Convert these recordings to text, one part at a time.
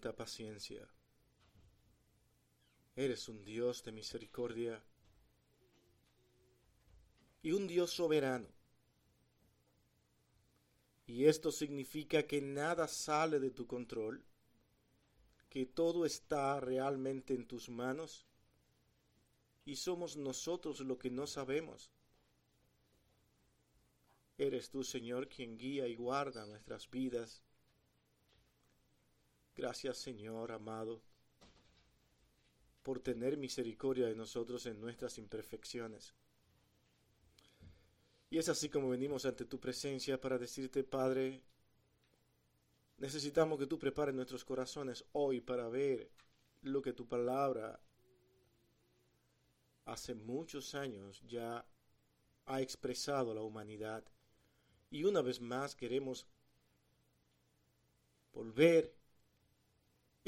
paciencia. Eres un Dios de misericordia y un Dios soberano. Y esto significa que nada sale de tu control, que todo está realmente en tus manos y somos nosotros lo que no sabemos. Eres tú, Señor, quien guía y guarda nuestras vidas. Gracias, Señor amado, por tener misericordia de nosotros en nuestras imperfecciones. Y es así como venimos ante tu presencia para decirte, Padre, necesitamos que tú prepares nuestros corazones hoy para ver lo que tu palabra hace muchos años ya ha expresado la humanidad. Y una vez más queremos volver,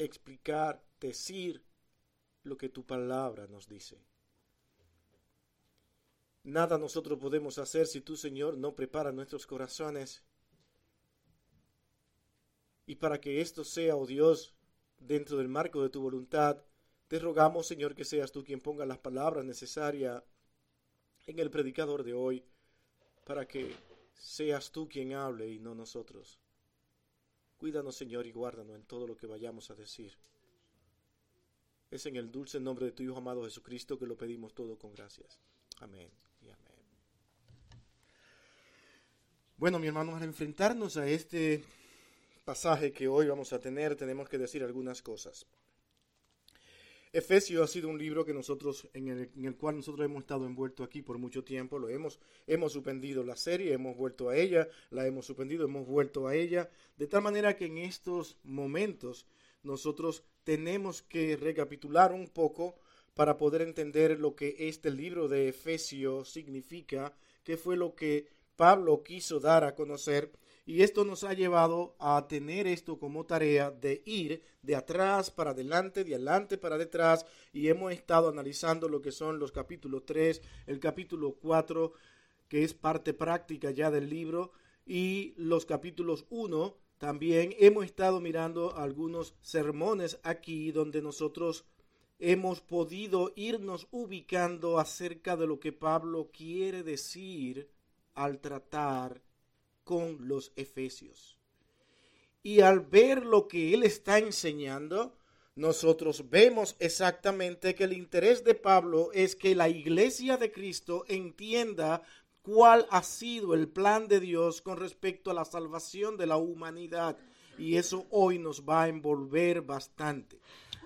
explicar, decir lo que tu palabra nos dice. Nada nosotros podemos hacer si tú, Señor, no preparas nuestros corazones. Y para que esto sea, oh Dios, dentro del marco de tu voluntad, te rogamos, Señor, que seas tú quien ponga las palabras necesarias en el predicador de hoy, para que seas tú quien hable y no nosotros. Cuídanos, Señor, y guárdanos en todo lo que vayamos a decir. Es en el dulce nombre de tu Hijo amado Jesucristo que lo pedimos todo con gracias. Amén y amén. Bueno, mi hermano, al enfrentarnos a este pasaje que hoy vamos a tener, tenemos que decir algunas cosas. Efesios ha sido un libro que nosotros, en el, cual nosotros hemos estado envueltos aquí por mucho tiempo, lo hemos, hemos suspendido la serie, hemos vuelto a ella, la hemos suspendido, hemos vuelto a ella, de tal manera que en estos momentos nosotros tenemos que recapitular un poco para poder entender lo que este libro de Efesios significa, qué fue lo que Pablo quiso dar a conocer y esto nos ha llevado a tener esto como tarea de ir de atrás para adelante, de adelante para detrás. Y hemos estado analizando lo que son los capítulos 3, el capítulo 4 que es parte práctica ya del libro y los capítulos 1 también hemos estado mirando algunos sermones aquí donde nosotros hemos podido irnos ubicando acerca de lo que Pablo quiere decir al tratar con los efesios. Y al ver lo que él está enseñando, nosotros vemos exactamente que el interés de Pablo es que la iglesia de Cristo entienda cuál ha sido el plan de Dios con respecto a la salvación de la humanidad. Y eso hoy nos va a envolver bastante.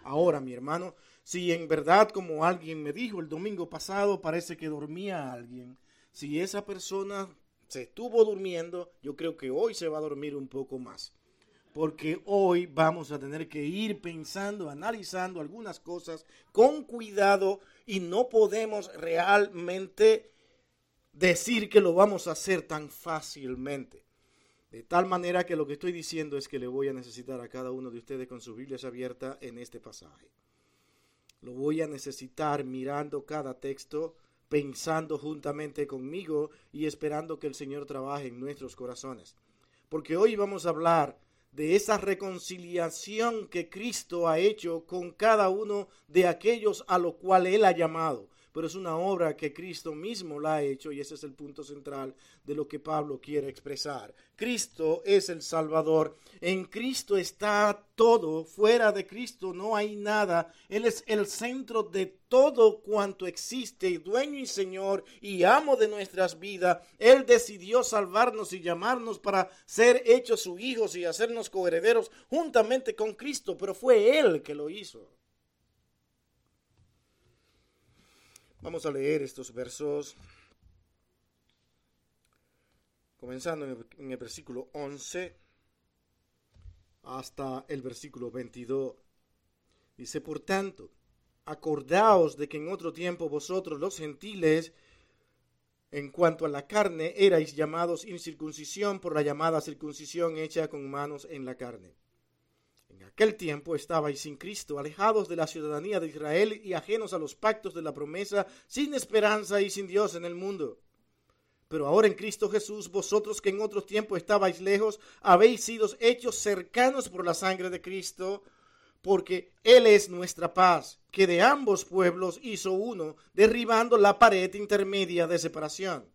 Ahora, mi hermano, si en verdad, como alguien me dijo el domingo pasado, parece que dormía alguien, si esa persona se estuvo durmiendo, yo creo que hoy se va a dormir un poco más. Porque hoy vamos a tener que ir pensando, analizando algunas cosas con cuidado y no podemos realmente decir que lo vamos a hacer tan fácilmente. De tal manera que lo que estoy diciendo es que le voy a necesitar a cada uno de ustedes con sus Biblias abiertas en este pasaje. Lo voy a necesitar mirando cada texto, pensando juntamente conmigo y esperando que el Señor trabaje en nuestros corazones. Porque hoy vamos a hablar de esa reconciliación que Cristo ha hecho con cada uno de aquellos a los cuales Él ha llamado pero es una obra que Cristo mismo la ha hecho y ese es el punto central de lo que Pablo quiere expresar. Cristo es el Salvador, en Cristo está todo, fuera de Cristo no hay nada, Él es el centro de todo cuanto existe, dueño y Señor y amo de nuestras vidas. Él decidió salvarnos y llamarnos para ser hechos sus hijos y hacernos coherederos juntamente con Cristo, pero fue Él que lo hizo. Vamos a leer estos versos, comenzando en el, versículo 11 hasta el versículo 22. Dice, por tanto, acordaos de que en otro tiempo vosotros los gentiles, en cuanto a la carne, erais llamados incircuncisión por la llamada circuncisión hecha con manos en la carne en aquel tiempo estabais sin Cristo, alejados de la ciudadanía de Israel y ajenos a los pactos de la promesa, sin esperanza y sin Dios en el mundo. Pero ahora en Cristo Jesús, vosotros que en otro tiempo estabais lejos, habéis sido hechos cercanos por la sangre de Cristo, porque Él es nuestra paz, que de ambos pueblos hizo uno, derribando la pared intermedia de separación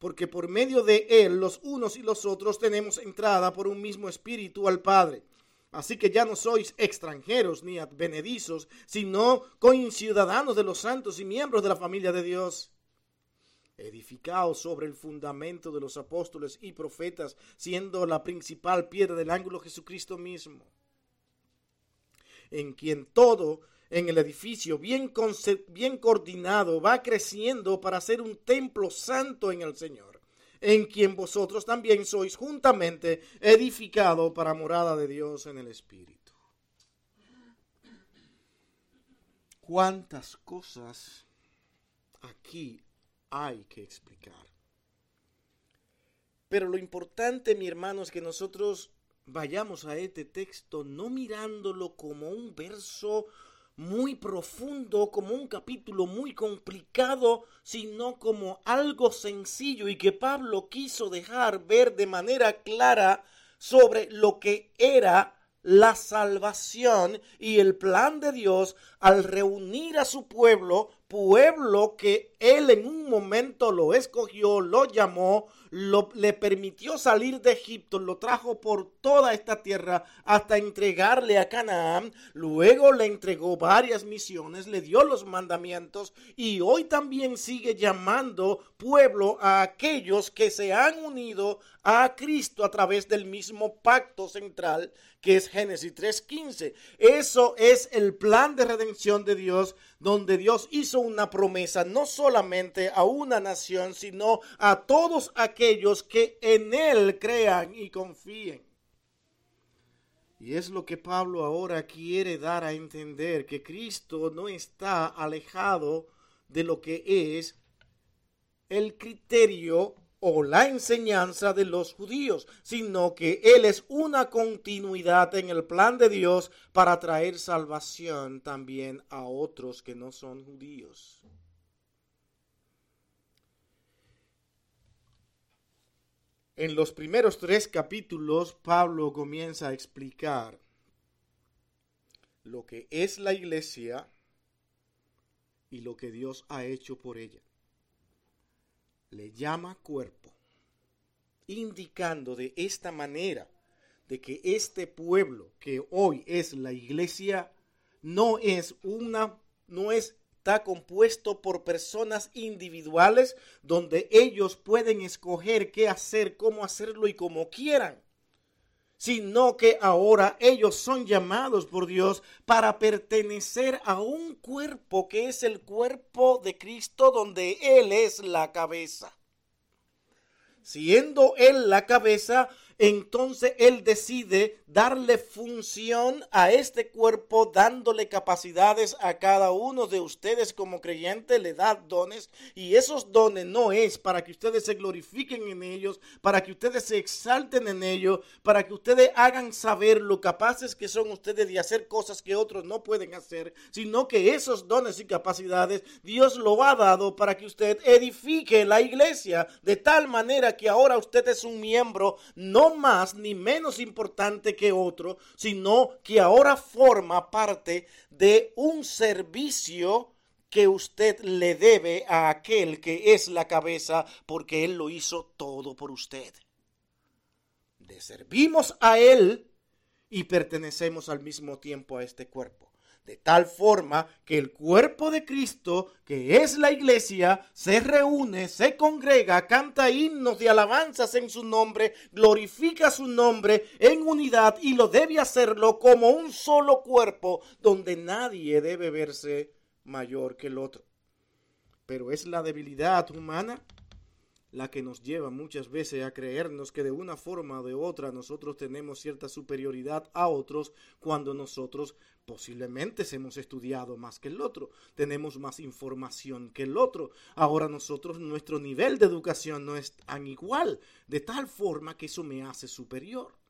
porque por medio de él los unos y los otros tenemos entrada por un mismo espíritu al Padre. Así que ya no sois extranjeros ni advenedizos, sino coinciudadanos de los santos y miembros de la familia de Dios. Edificaos sobre el fundamento de los apóstoles y profetas, siendo la principal piedra del ángulo Jesucristo mismo, en quien todo en el edificio, bien, bien coordinado, va creciendo para ser un templo santo en el Señor, en quien vosotros también sois juntamente edificado para morada de Dios en el Espíritu. ¿Cuántas cosas aquí hay que explicar? Pero lo importante, mi hermano, es que nosotros vayamos a este texto no mirándolo como un verso muy profundo, como un capítulo muy complicado, sino como algo sencillo y que Pablo quiso dejar ver de manera clara sobre lo que era la salvación y el plan de Dios al reunir a su pueblo, pueblo que él en un momento lo escogió, lo llamó, le permitió salir de Egipto, lo trajo por toda esta tierra hasta entregarle a Canaán, luego le entregó varias misiones, le dio los mandamientos y hoy también sigue llamando pueblo a aquellos que se han unido a Cristo a través del mismo pacto central que es Génesis 3.15. Eso es el plan de redención de Dios, donde Dios hizo una promesa no solamente a una nación, sino a todos aquellos que en Él crean y confíen. Y es lo que Pablo ahora quiere dar a entender, que Cristo no está alejado de lo que es el criterio o la enseñanza de los judíos, sino que Él es una continuidad en el plan de Dios para traer salvación también a otros que no son judíos. En los primeros tres capítulos, Pablo comienza a explicar lo que es la iglesia y lo que Dios ha hecho por ella le llama cuerpo, indicando de esta manera de que este pueblo que hoy es la iglesia no es una no está compuesto por personas individuales donde ellos pueden escoger qué hacer, cómo hacerlo y como quieran sino que ahora ellos son llamados por Dios para pertenecer a un cuerpo que es el cuerpo de Cristo donde Él es la cabeza. Siendo Él la cabeza, entonces Él decide darle función a este cuerpo, dándole capacidades a cada uno de ustedes como creyente, le da dones y esos dones no es para que ustedes se glorifiquen en ellos, para que ustedes se exalten en ellos, para que ustedes hagan saber lo capaces que son ustedes de hacer cosas que otros no pueden hacer, sino que esos dones y capacidades Dios lo ha dado para que usted edifique la iglesia de tal manera que ahora usted es un miembro no más ni menos importante que otro, sino que ahora forma parte de un servicio que usted le debe a aquel que es la cabeza porque Él lo hizo todo por usted. Le servimos a Él y pertenecemos al mismo tiempo a este cuerpo de tal forma que el cuerpo de Cristo, que es la iglesia, se reúne, se congrega, canta himnos de alabanzas en su nombre, glorifica su nombre en unidad y lo debe hacerlo como un solo cuerpo donde nadie debe verse mayor que el otro. Pero es la debilidad humana la que nos lleva muchas veces a creernos que de una forma o de otra nosotros tenemos cierta superioridad a otros cuando nosotros posiblemente hemos estudiado más que el otro, tenemos más información que el otro. Ahora nosotros nuestro nivel de educación no es tan igual, de tal forma que eso me hace superior.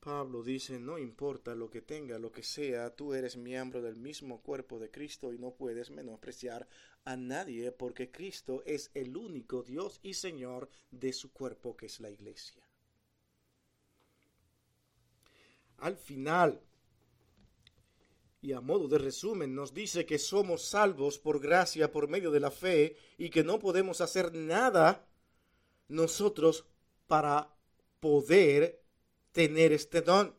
Pablo dice, no importa lo que tenga, lo que sea, tú eres miembro del mismo cuerpo de Cristo y no puedes menospreciar a nadie porque Cristo es el único Dios y Señor de su cuerpo que es la iglesia. Al final, y a modo de resumen, nos dice que somos salvos por gracia, por medio de la fe, y que no podemos hacer nada nosotros para poder tener este don.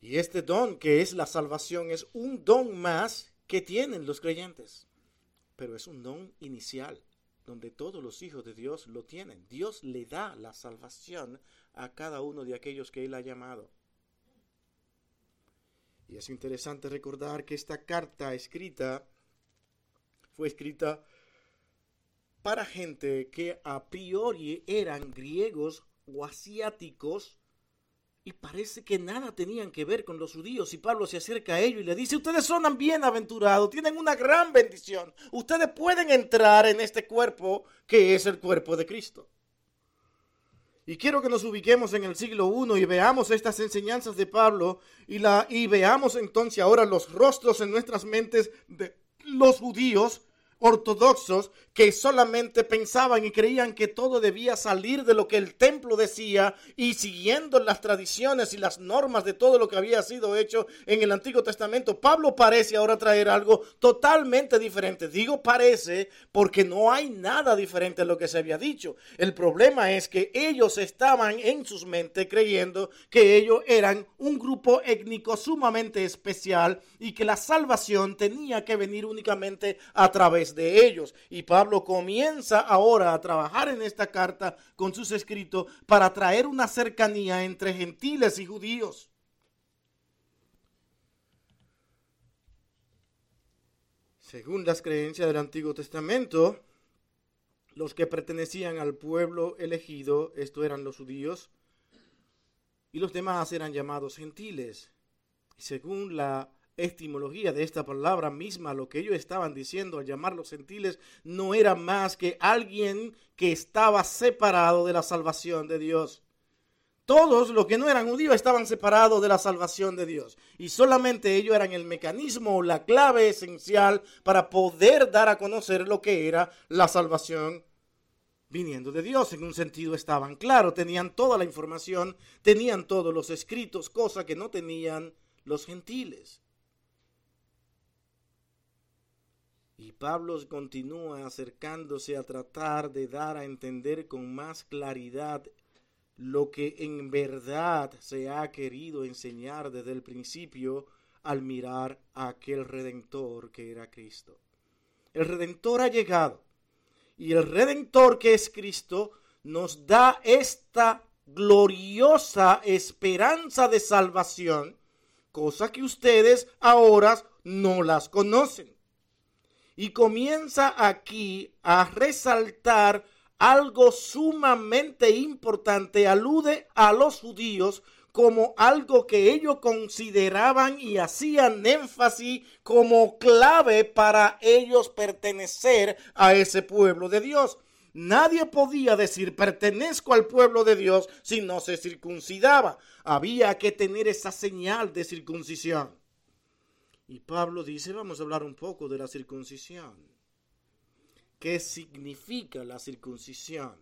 Y este don que es la salvación es un don más que tienen los creyentes. Pero es un don inicial, donde todos los hijos de Dios lo tienen. Dios le da la salvación a cada uno de aquellos que Él ha llamado. Y es interesante recordar que esta carta escrita fue escrita para gente que a priori eran griegos o asiáticos y parece que nada tenían que ver con los judíos. Y Pablo se acerca a ellos y le dice, ustedes son bienaventurados, tienen una gran bendición. Ustedes pueden entrar en este cuerpo que es el cuerpo de Cristo. Y quiero que nos ubiquemos en el siglo I y veamos estas enseñanzas de Pablo y, la, y veamos entonces ahora los rostros en nuestras mentes de los judíos ortodoxos que solamente pensaban y creían que todo debía salir de lo que el templo decía y siguiendo las tradiciones y las normas de todo lo que había sido hecho en el Antiguo Testamento. Pablo parece ahora traer algo totalmente diferente. Digo parece porque no hay nada diferente a lo que se había dicho. El problema es que ellos estaban en sus mentes creyendo que ellos eran un grupo étnico sumamente especial y que la salvación tenía que venir únicamente a través de ellos. Y Pablo comienza ahora a trabajar en esta carta con sus escritos para traer una cercanía entre gentiles y judíos. Según las creencias del Antiguo Testamento, los que pertenecían al pueblo elegido, esto eran los judíos, y los demás eran llamados gentiles. Según la etimología de esta palabra misma, lo que ellos estaban diciendo al llamarlos gentiles, no era más que alguien que estaba separado de la salvación de Dios. Todos los que no eran judíos estaban separados de la salvación de Dios. Y solamente ellos eran el mecanismo, la clave esencial para poder dar a conocer lo que era la salvación viniendo de Dios. En un sentido estaban claros, tenían toda la información, tenían todos los escritos, cosa que no tenían los gentiles. Y Pablo continúa acercándose a tratar de dar a entender con más claridad lo que en verdad se ha querido enseñar desde el principio al mirar a aquel redentor que era Cristo. El redentor ha llegado y el redentor que es Cristo nos da esta gloriosa esperanza de salvación, cosa que ustedes ahora no las conocen y comienza aquí a resaltar algo sumamente importante, alude a los judíos como algo que ellos consideraban y hacían énfasis como clave para ellos pertenecer a ese pueblo de Dios. Nadie podía decir pertenezco al pueblo de Dios si no se circuncidaba. Había que tener esa señal de circuncisión. Y Pablo dice, vamos a hablar un poco de la circuncisión. ¿Qué significa la circuncisión?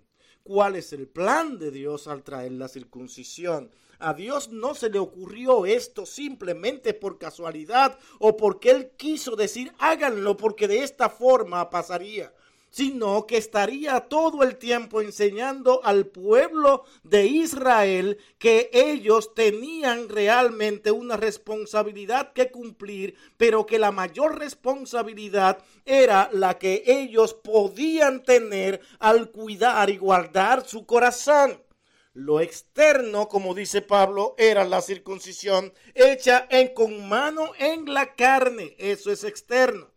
¿Cuál es el plan de Dios al traer la circuncisión? A Dios no se le ocurrió esto simplemente por casualidad o porque Él quiso decir háganlo porque de esta forma pasaría sino que estaría todo el tiempo enseñando al pueblo de Israel que ellos tenían realmente una responsabilidad que cumplir, pero que la mayor responsabilidad era la que ellos podían tener al cuidar y guardar su corazón. Lo externo, como dice Pablo, era la circuncisión hecha en con mano en la carne. Eso es externo.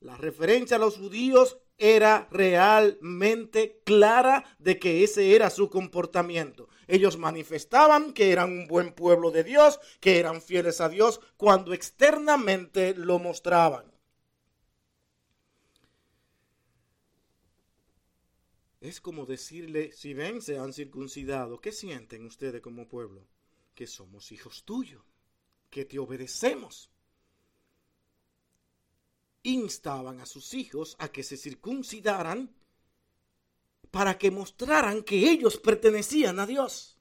La referencia a los judíos era realmente clara de que ese era su comportamiento. Ellos manifestaban que eran un buen pueblo de Dios, que eran fieles a Dios, cuando externamente lo mostraban. Es como decirle, si ven, se han circuncidado, ¿qué sienten ustedes como pueblo? Que somos hijos tuyos, que te obedecemos instaban a sus hijos a que se circuncidaran para que mostraran que ellos pertenecían a Dios.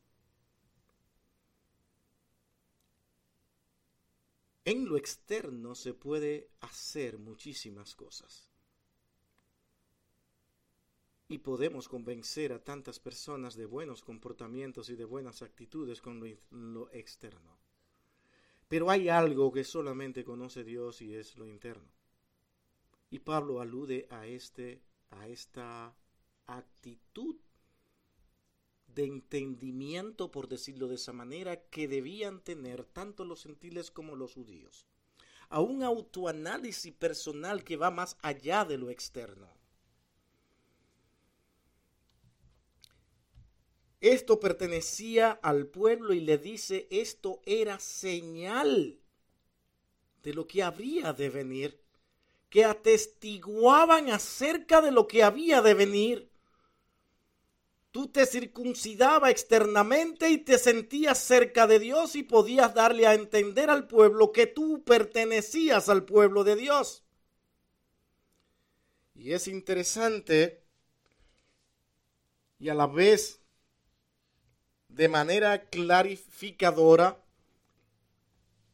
En lo externo se puede hacer muchísimas cosas. Y podemos convencer a tantas personas de buenos comportamientos y de buenas actitudes con lo, externo. Pero hay algo que solamente conoce Dios y es lo interno. Y Pablo alude a, este, a esta actitud de entendimiento, por decirlo de esa manera, que debían tener tanto los gentiles como los judíos. A un autoanálisis personal que va más allá de lo externo. Esto pertenecía al pueblo y le dice, esto era señal de lo que habría de venir que atestiguaban acerca de lo que había de venir. Tú te circuncidaba externamente y te sentías cerca de Dios y podías darle a entender al pueblo que tú pertenecías al pueblo de Dios. Y es interesante y a la vez de manera clarificadora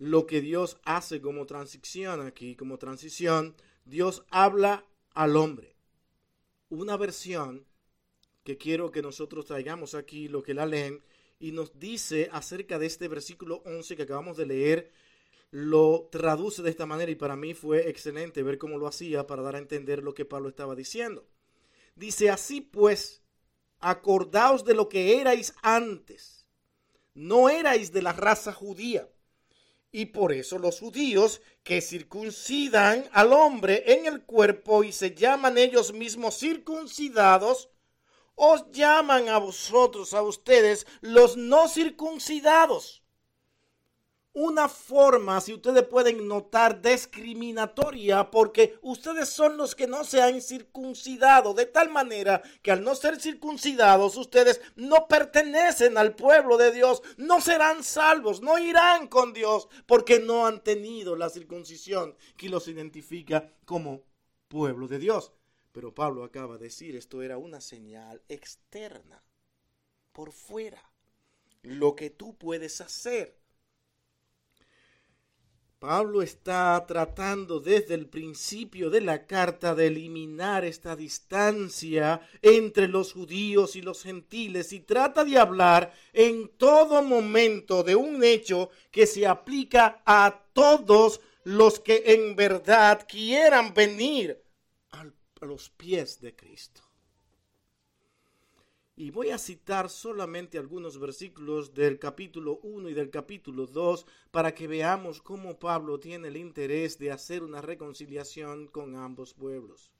lo que Dios hace como transición aquí, como transición, Dios habla al hombre. Una versión que quiero que nosotros traigamos aquí, lo que la leen, y nos dice acerca de este versículo 11 que acabamos de leer, lo traduce de esta manera y para mí fue excelente ver cómo lo hacía para dar a entender lo que Pablo estaba diciendo. Dice, así pues, acordaos de lo que erais antes. No erais de la raza judía y por eso los judíos que circuncidan al hombre en el cuerpo y se llaman ellos mismos circuncidados, os llaman a vosotros, a ustedes, los no circuncidados una forma, si ustedes pueden notar, discriminatoria, porque ustedes son los que no se han circuncidado, de tal manera que al no ser circuncidados, ustedes no pertenecen al pueblo de Dios, no serán salvos, no irán con Dios, porque no han tenido la circuncisión que los identifica como pueblo de Dios. Pero Pablo acaba de decir, esto era una señal externa, por fuera, lo que tú puedes hacer Pablo está tratando desde el principio de la carta de eliminar esta distancia entre los judíos y los gentiles y trata de hablar en todo momento de un hecho que se aplica a todos los que en verdad quieran venir a los pies de Cristo. Y voy a citar solamente algunos versículos del capítulo 1 y del capítulo 2 para que veamos cómo Pablo tiene el interés de hacer una reconciliación con ambos pueblos.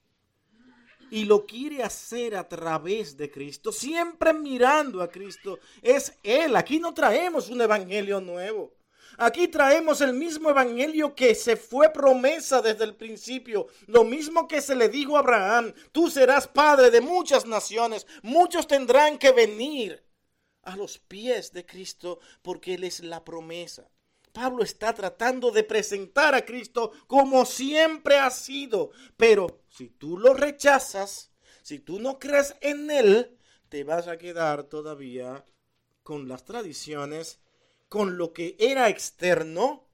Y lo quiere hacer a través de Cristo, siempre mirando a Cristo. Es Él. Aquí no traemos un evangelio nuevo. Aquí traemos el mismo evangelio que se fue promesa desde el principio. Lo mismo que se le dijo a Abraham, tú serás padre de muchas naciones, muchos tendrán que venir a los pies de Cristo porque Él es la promesa. Pablo está tratando de presentar a Cristo como siempre ha sido, pero si tú lo rechazas, si tú no crees en Él, te vas a quedar todavía con las tradiciones con lo que era externo,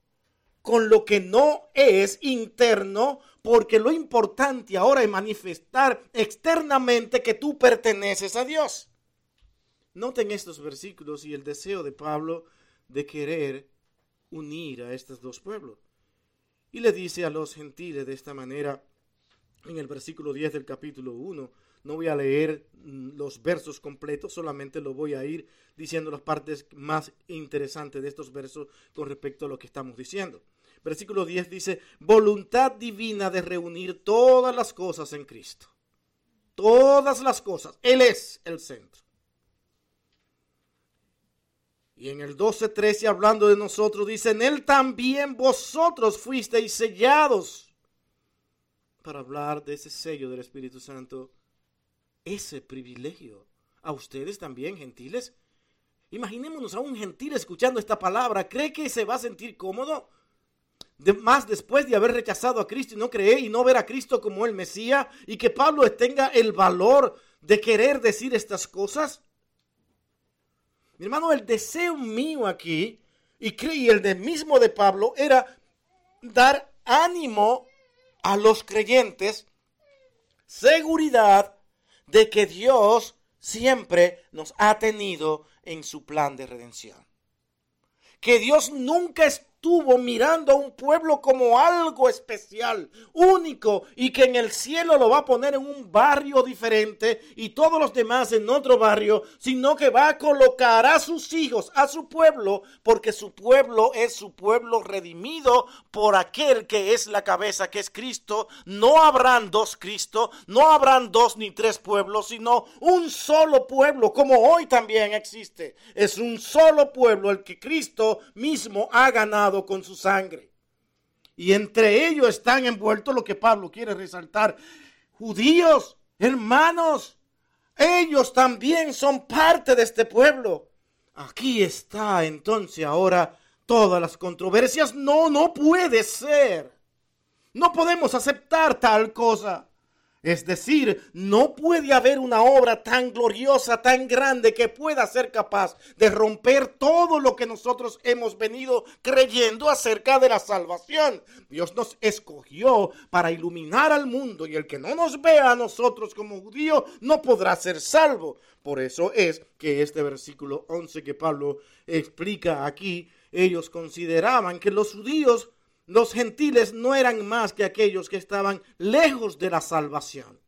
con lo que no es interno, porque lo importante ahora es manifestar externamente que tú perteneces a Dios. Noten estos versículos y el deseo de Pablo de querer unir a estos dos pueblos. Y le dice a los gentiles de esta manera, en el versículo 10 del capítulo 1, no voy a leer mm, los versos completos, solamente lo voy a ir diciendo las partes más interesantes de estos versos con respecto a lo que estamos diciendo. Versículo 10 dice, voluntad divina de reunir todas las cosas en Cristo. Todas las cosas. Él es el centro. Y en el 12:13 hablando de nosotros dice, en Él también vosotros fuisteis sellados. Para hablar de ese sello del Espíritu Santo, ese privilegio. A ustedes también, gentiles. Imaginémonos a un gentil escuchando esta palabra. ¿Cree que se va a sentir cómodo? más después de haber rechazado a Cristo y no creer y no ver a Cristo como el Mesías y que Pablo tenga el valor de querer decir estas cosas. Mi hermano, el deseo mío aquí, y creí el mismo de Pablo, era dar ánimo a los creyentes, seguridad de que Dios siempre nos ha tenido en su plan de redención. Que Dios nunca es estuvo mirando a un pueblo como algo especial, único, y que en el cielo lo va a poner en un barrio diferente y todos los demás en otro barrio, sino que va a colocar a sus hijos, a su pueblo, porque su pueblo es su pueblo redimido por aquel que es la cabeza, que es Cristo. No habrán dos Cristo, no habrán dos ni tres pueblos, sino un solo pueblo, como hoy también existe. Es un solo pueblo el que Cristo mismo ha ganado con su sangre. Y entre ellos están envueltos lo que Pablo quiere resaltar. Judíos, hermanos, ellos también son parte de este pueblo. Aquí está entonces ahora todas las controversias. No, no puede ser. No podemos aceptar tal cosa. Es decir, no puede haber una obra tan gloriosa, tan grande, que pueda ser capaz de romper todo lo que nosotros hemos venido creyendo acerca de la salvación. Dios nos escogió para iluminar al mundo y el que no nos vea a nosotros como judíos no podrá ser salvo. Por eso es que este versículo 11 que Pablo explica aquí, ellos consideraban que los judíos los gentiles no eran más que aquellos que estaban lejos de la salvación.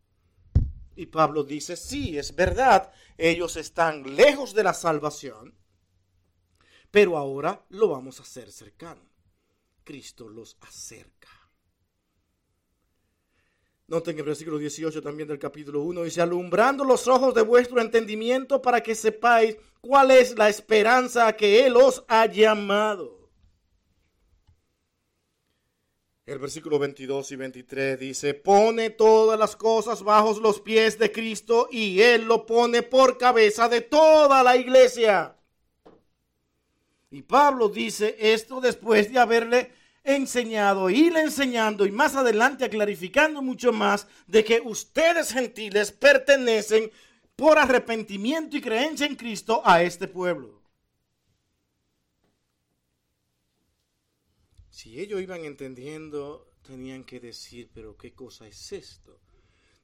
Y Pablo dice, sí, es verdad, ellos están lejos de la salvación, pero ahora lo vamos a hacer cercano. Cristo los acerca. Noten que el versículo 18 también del capítulo 1 dice, alumbrando los ojos de vuestro entendimiento para que sepáis cuál es la esperanza que Él os ha llamado El versículo 22 y 23 dice, pone todas las cosas bajo los pies de Cristo y Él lo pone por cabeza de toda la iglesia. Y Pablo dice esto después de haberle enseñado, irle enseñando y más adelante clarificando mucho más de que ustedes gentiles pertenecen por arrepentimiento y creencia en Cristo a este pueblo. Si ellos iban entendiendo, tenían que decir, pero ¿qué cosa es esto?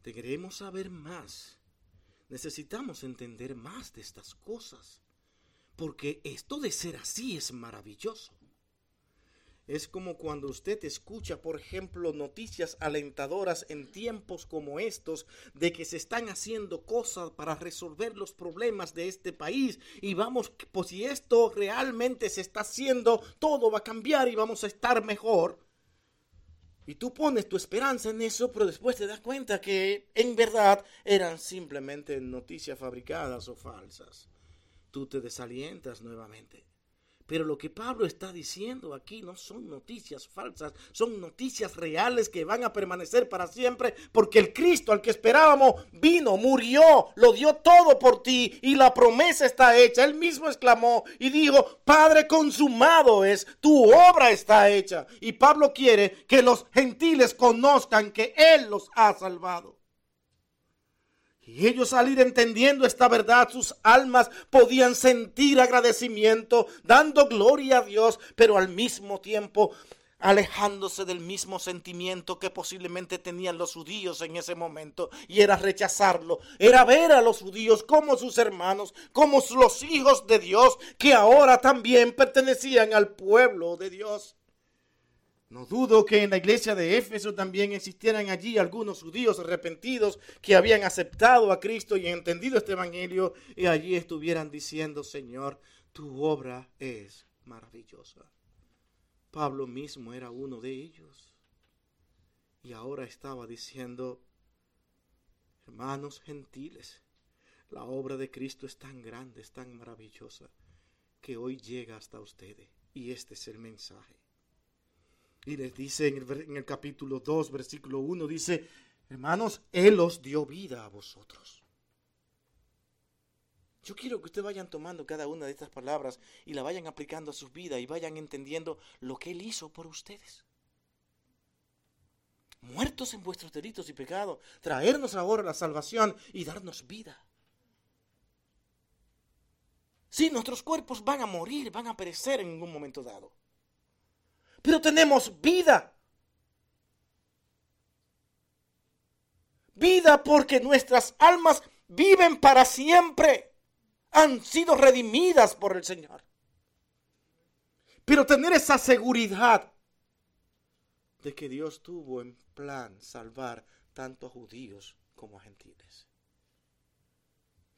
Te queremos saber más. Necesitamos entender más de estas cosas. Porque esto de ser así es maravilloso. Es como cuando usted escucha, por ejemplo, noticias alentadoras en tiempos como estos de que se están haciendo cosas para resolver los problemas de este país y vamos, pues si esto realmente se está haciendo, todo va a cambiar y vamos a estar mejor. Y tú pones tu esperanza en eso, pero después te das cuenta que en verdad eran simplemente noticias fabricadas o falsas. Tú te desalientas nuevamente. Pero lo que Pablo está diciendo aquí no son noticias falsas, son noticias reales que van a permanecer para siempre, porque el Cristo al que esperábamos vino, murió, lo dio todo por ti y la promesa está hecha. Él mismo exclamó y dijo, Padre, consumado es, tu obra está hecha. Y Pablo quiere que los gentiles conozcan que Él los ha salvado. Y ellos al ir entendiendo esta verdad, sus almas podían sentir agradecimiento, dando gloria a Dios, pero al mismo tiempo alejándose del mismo sentimiento que posiblemente tenían los judíos en ese momento, y era rechazarlo, era ver a los judíos como sus hermanos, como los hijos de Dios, que ahora también pertenecían al pueblo de Dios. No dudo que en la iglesia de Éfeso también existieran allí algunos judíos arrepentidos que habían aceptado a Cristo y entendido este evangelio y allí estuvieran diciendo, Señor, tu obra es maravillosa. Pablo mismo era uno de ellos. Y ahora estaba diciendo, hermanos gentiles, la obra de Cristo es tan grande, es tan maravillosa, que hoy llega hasta ustedes. Y este es el mensaje. Y les dice en el, en el capítulo 2, versículo 1, dice, hermanos, Él os dio vida a vosotros. Yo quiero que ustedes vayan tomando cada una de estas palabras y la vayan aplicando a sus vidas y vayan entendiendo lo que Él hizo por ustedes. Muertos en vuestros delitos y pecados, traernos ahora la salvación y darnos vida. Sí, nuestros cuerpos van a morir, van a perecer en ningún momento dado. Pero tenemos vida. Vida porque nuestras almas viven para siempre han sido redimidas por el Señor. Pero tener esa seguridad de que Dios tuvo en plan salvar tanto a judíos como a gentiles.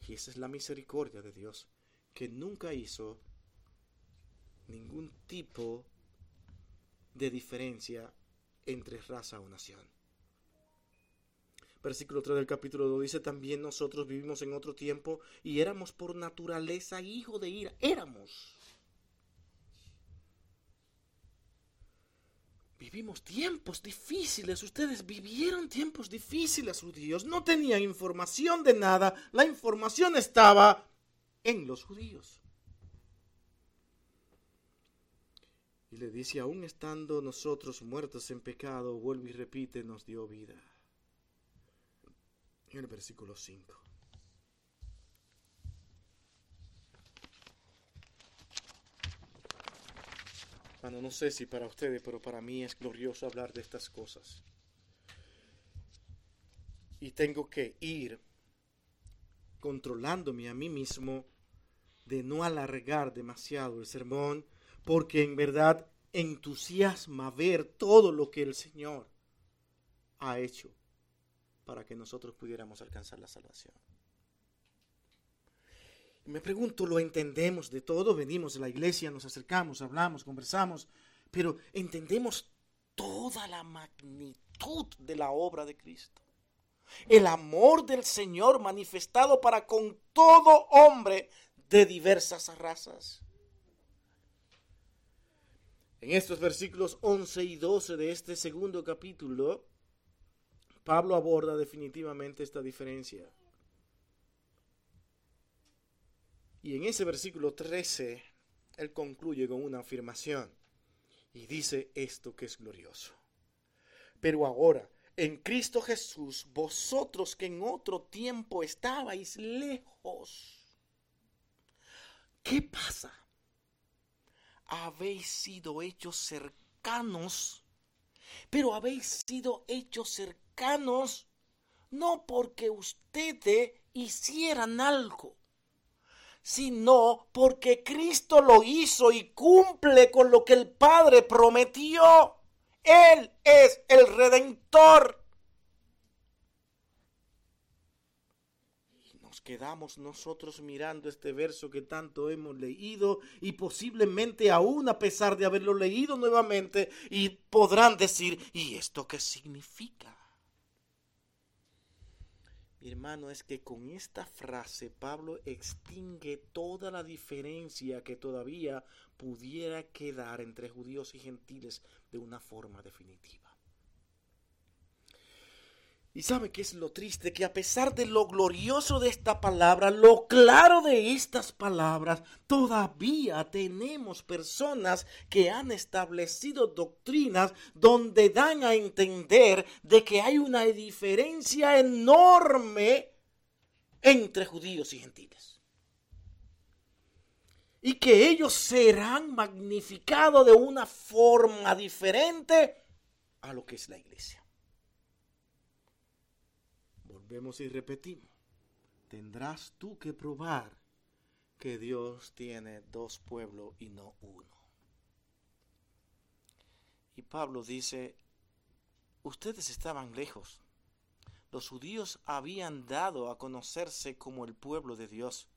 Y esa es la misericordia de Dios, que nunca hizo ningún tipo de diferencia entre raza o nación. Versículo 3 del capítulo 2 dice, también nosotros vivimos en otro tiempo y éramos por naturaleza hijos de ira. Éramos. Vivimos tiempos difíciles. Ustedes vivieron tiempos difíciles, judíos. No tenían información de nada. La información estaba en los judíos. Le dice, aún estando nosotros muertos en pecado, vuelve y repite, nos dio vida en el versículo 5. Bueno, no sé si para ustedes, pero para mí es glorioso hablar de estas cosas. Y tengo que ir controlándome a mí mismo de no alargar demasiado el sermón, porque en verdad entusiasma ver todo lo que el Señor ha hecho para que nosotros pudiéramos alcanzar la salvación. Me pregunto, ¿lo entendemos de todo? Venimos de la iglesia, nos acercamos, hablamos, conversamos, pero ¿entendemos toda la magnitud de la obra de Cristo? El amor del Señor manifestado para con todo hombre de diversas razas. En estos versículos 11 y 12 de este segundo capítulo, Pablo aborda definitivamente esta diferencia. Y en ese versículo 13, él concluye con una afirmación y dice esto que es glorioso. Pero ahora, en Cristo Jesús, vosotros que en otro tiempo estabais lejos, ¿qué pasa? Habéis sido hechos cercanos, pero habéis sido hechos cercanos no porque ustedes hicieran algo, sino porque Cristo lo hizo y cumple con lo que el Padre prometió. Él es el redentor. Y nos quedamos nosotros mirando este verso que tanto hemos leído y posiblemente aún a pesar de haberlo leído nuevamente y podrán decir, ¿y esto qué significa? Mi hermano, es que con esta frase Pablo extingue toda la diferencia que todavía pudiera quedar entre judíos y gentiles de una forma definitiva. Y sabe qué es lo triste, que a pesar de lo glorioso de esta palabra, lo claro de estas palabras, todavía tenemos personas que han establecido doctrinas donde dan a entender de que hay una diferencia enorme entre judíos y gentiles. Y que ellos serán magnificados de una forma diferente a lo que es la iglesia. Vemos y repetimos. Tendrás tú que probar que Dios tiene dos pueblos y no uno. Y Pablo dice, ustedes estaban lejos. Los judíos habían dado a conocerse como el pueblo de Dios.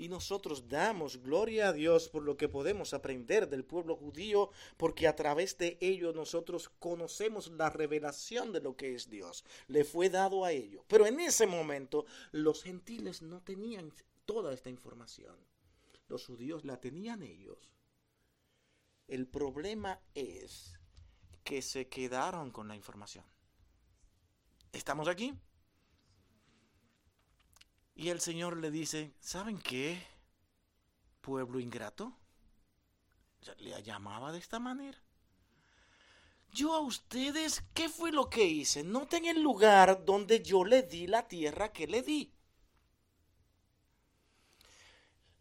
Y nosotros damos gloria a Dios por lo que podemos aprender del pueblo judío, porque a través de ello nosotros conocemos la revelación de lo que es Dios. Le fue dado a ello. Pero en ese momento los gentiles no tenían toda esta información. Los judíos la tenían ellos. El problema es que se quedaron con la información. ¿Estamos aquí? Y el Señor le dice, ¿saben qué? Pueblo ingrato. Le llamaba de esta manera. Yo a ustedes, ¿qué fue lo que hice? Noten el lugar donde yo le di la tierra que le di.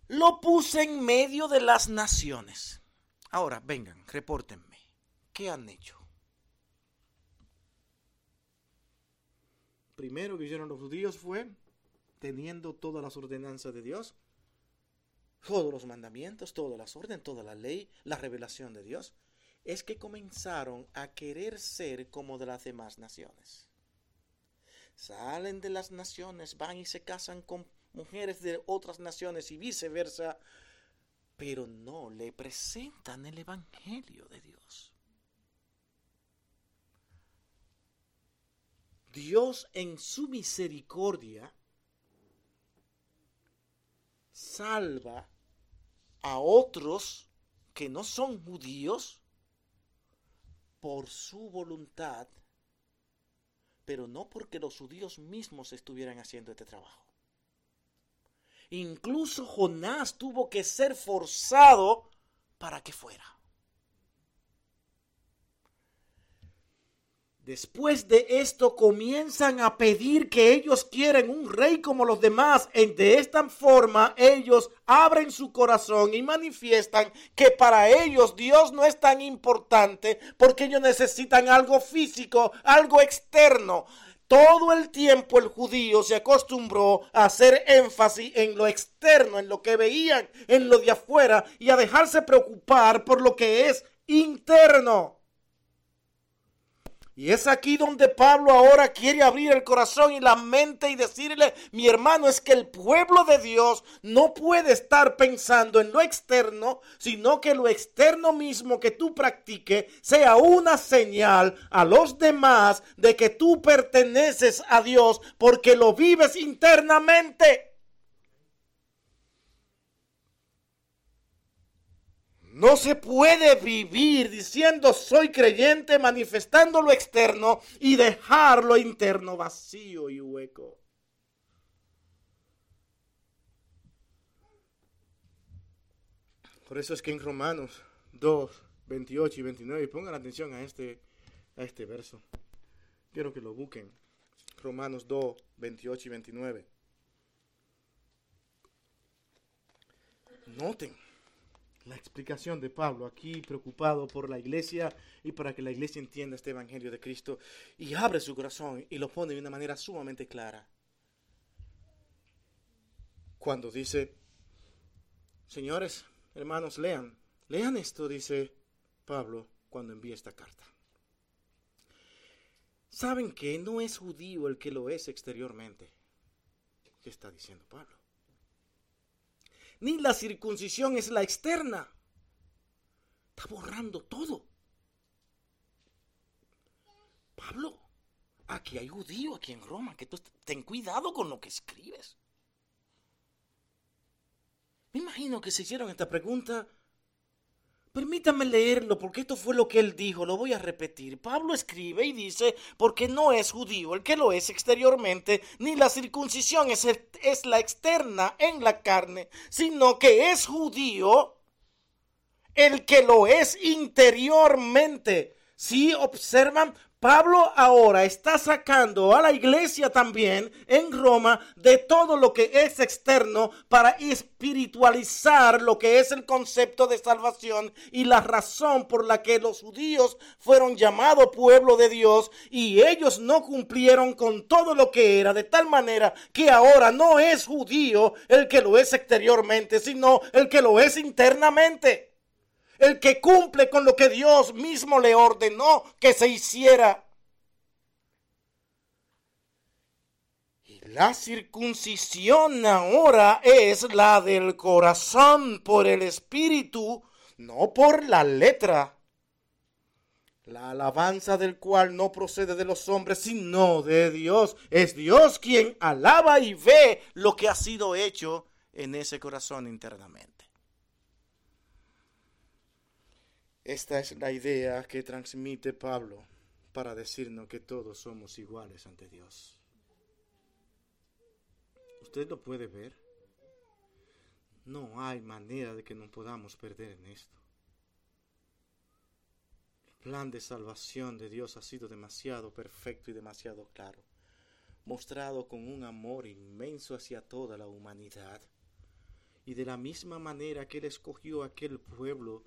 Lo puse en medio de las naciones. Ahora, vengan, repórtenme. ¿Qué han hecho? Primero que hicieron los judíos fue teniendo todas las ordenanzas de Dios, todos los mandamientos, todas las órdenes, toda la ley, la revelación de Dios, es que comenzaron a querer ser como de las demás naciones. Salen de las naciones, van y se casan con mujeres de otras naciones y viceversa, pero no le presentan el Evangelio de Dios. Dios en su misericordia salva a otros que no son judíos por su voluntad, pero no porque los judíos mismos estuvieran haciendo este trabajo. Incluso Jonás tuvo que ser forzado para que fuera. Después de esto comienzan a pedir que ellos quieren un rey como los demás. De esta forma ellos abren su corazón y manifiestan que para ellos Dios no es tan importante porque ellos necesitan algo físico, algo externo. Todo el tiempo el judío se acostumbró a hacer énfasis en lo externo, en lo que veían, en lo de afuera y a dejarse preocupar por lo que es interno. Y es aquí donde Pablo ahora quiere abrir el corazón y la mente y decirle, mi hermano, es que el pueblo de Dios no puede estar pensando en lo externo, sino que lo externo mismo que tú practiques sea una señal a los demás de que tú perteneces a Dios porque lo vives internamente. No se puede vivir diciendo soy creyente, manifestando lo externo y dejar lo interno vacío y hueco. Por eso es que en Romanos 2, 28 y 29, pongan atención a este, a este verso. Quiero que lo busquen. Romanos 2, 28 y 29. Noten la explicación de Pablo aquí preocupado por la iglesia y para que la iglesia entienda este evangelio de Cristo y abre su corazón y lo pone de una manera sumamente clara. Cuando dice, señores, hermanos, lean, lean esto, dice Pablo cuando envía esta carta. Saben que no es judío el que lo es exteriormente. ¿Qué está diciendo Pablo? Ni la circuncisión es la externa. Está borrando todo. Pablo, aquí hay judío, aquí en Roma, que tú ten cuidado con lo que escribes. Me imagino que se hicieron esta pregunta Permítame leerlo porque esto fue lo que él dijo, lo voy a repetir. Pablo escribe y dice, porque no es judío el que lo es exteriormente, ni la circuncisión es, es la externa en la carne, sino que es judío el que lo es interiormente. Si observan, Pablo ahora está sacando a la iglesia también en Roma de todo lo que es externo para espiritualizar lo que es el concepto de salvación y la razón por la que los judíos fueron llamados pueblo de Dios y ellos no cumplieron con todo lo que era de tal manera que ahora no es judío el que lo es exteriormente, sino el que lo es internamente el que cumple con lo que Dios mismo le ordenó que se hiciera. Y La circuncisión ahora es la del corazón por el espíritu, no por la letra. La alabanza del cual no procede de los hombres, sino de Dios. Es Dios quien alaba y ve lo que ha sido hecho en ese corazón internamente. Esta es la idea que transmite Pablo para decirnos que todos somos iguales ante Dios. ¿Usted lo puede ver? No hay manera de que no podamos perder en esto. El plan de salvación de Dios ha sido demasiado perfecto y demasiado claro, mostrado con un amor inmenso hacia toda la humanidad. Y de la misma manera que Él escogió aquel pueblo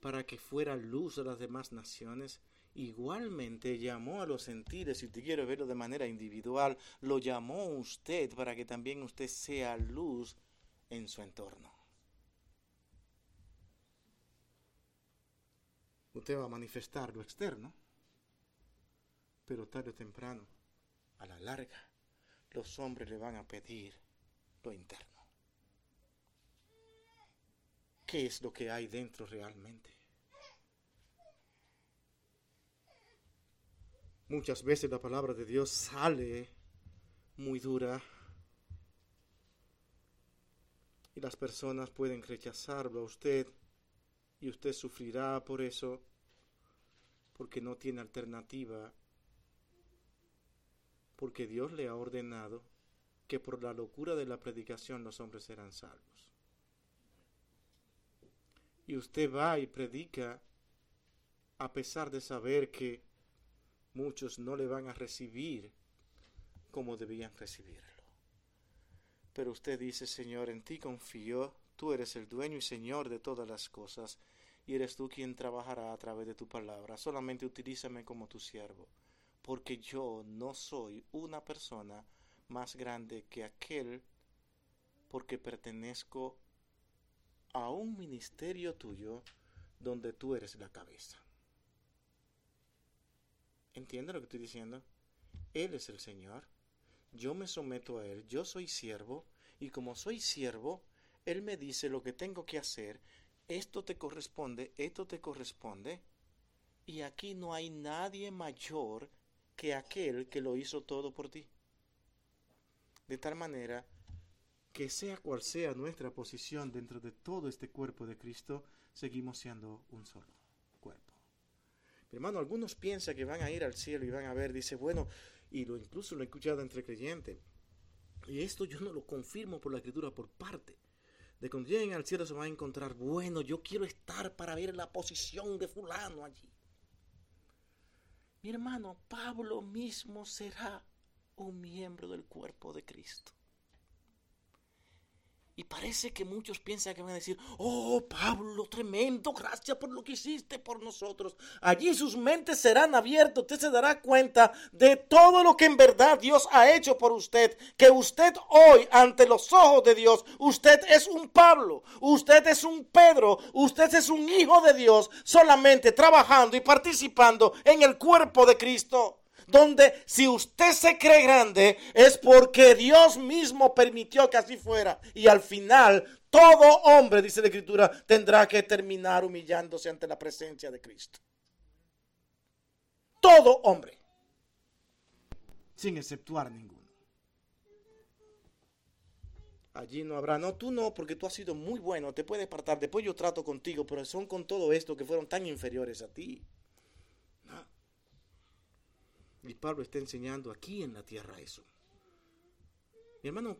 para que fuera luz a las demás naciones, igualmente llamó a los sentidos, si usted quiere verlo de manera individual, lo llamó usted para que también usted sea luz en su entorno. Usted va a manifestar lo externo, pero tarde o temprano, a la larga, los hombres le van a pedir lo interno. ¿Qué es lo que hay dentro realmente? Muchas veces la palabra de Dios sale muy dura y las personas pueden rechazarlo a usted y usted sufrirá por eso porque no tiene alternativa porque Dios le ha ordenado que por la locura de la predicación los hombres serán salvos y usted va y predica a pesar de saber que muchos no le van a recibir como debían recibirlo. Pero usted dice, Señor, en ti confío, tú eres el dueño y Señor de todas las cosas, y eres tú quien trabajará a través de tu palabra. Solamente utilízame como tu siervo, porque yo no soy una persona más grande que aquel porque pertenezco a un ministerio tuyo donde tú eres la cabeza. ¿Entiende lo que estoy diciendo? Él es el Señor. Yo me someto a Él. Yo soy siervo. Y como soy siervo, Él me dice lo que tengo que hacer. Esto te corresponde, esto te corresponde. Y aquí no hay nadie mayor que aquel que lo hizo todo por ti. De tal manera que sea cual sea nuestra posición dentro de todo este cuerpo de Cristo, seguimos siendo un solo cuerpo. hermano, algunos piensan que van a ir al cielo y van a ver, dice, bueno, y lo incluso lo he escuchado entre creyentes. Y esto yo no lo confirmo por la escritura por parte. De cuando lleguen al cielo se van a encontrar, bueno, yo quiero estar para ver la posición de fulano allí. Mi hermano, Pablo mismo será un miembro del cuerpo de Cristo. Y parece que muchos piensan que van a decir, oh Pablo, tremendo, gracias por lo que hiciste por nosotros. Allí sus mentes serán abiertas, usted se dará cuenta de todo lo que en verdad Dios ha hecho por usted. Que usted hoy, ante los ojos de Dios, usted es un Pablo, usted es un Pedro, usted es un hijo de Dios, solamente trabajando y participando en el cuerpo de Cristo donde si usted se cree grande es porque Dios mismo permitió que así fuera. Y al final, todo hombre, dice la Escritura, tendrá que terminar humillándose ante la presencia de Cristo. Todo hombre, sin exceptuar ninguno. Allí no habrá, no, tú no, porque tú has sido muy bueno, te puedes apartar, después yo trato contigo, pero son con todo esto que fueron tan inferiores a ti. Y Pablo está enseñando aquí en la tierra eso. Mi hermano,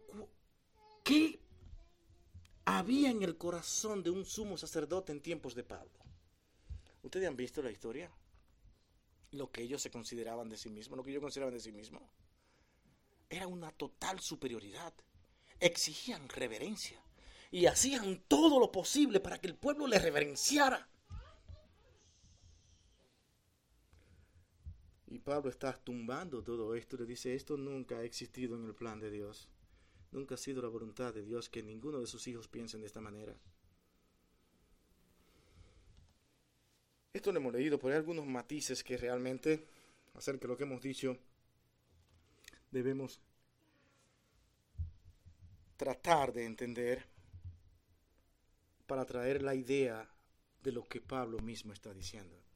¿qué había en el corazón de un sumo sacerdote en tiempos de Pablo? ¿Ustedes han visto la historia? Lo que ellos se consideraban de sí mismos, lo que ellos consideraban de sí mismos. Era una total superioridad. Exigían reverencia. Y hacían todo lo posible para que el pueblo le reverenciara. Y Pablo está tumbando todo esto, le dice, esto nunca ha existido en el plan de Dios. Nunca ha sido la voluntad de Dios que ninguno de sus hijos piensen de esta manera. Esto lo hemos leído, pero hay algunos matices que realmente, acerca de lo que hemos dicho, debemos tratar de entender para traer la idea de lo que Pablo mismo está diciendo.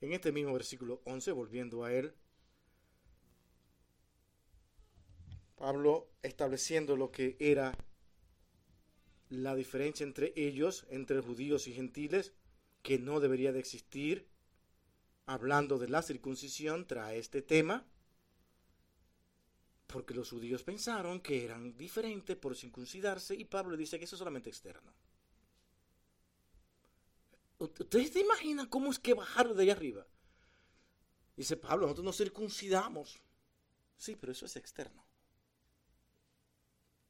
En este mismo versículo 11, volviendo a él, Pablo estableciendo lo que era la diferencia entre ellos, entre judíos y gentiles, que no debería de existir, hablando de la circuncisión, trae este tema, porque los judíos pensaron que eran diferentes por circuncidarse y Pablo dice que eso es solamente externo. ¿Ustedes se imaginan cómo es que bajaron de allá arriba? Dice Pablo, nosotros nos circuncidamos. Sí, pero eso es externo.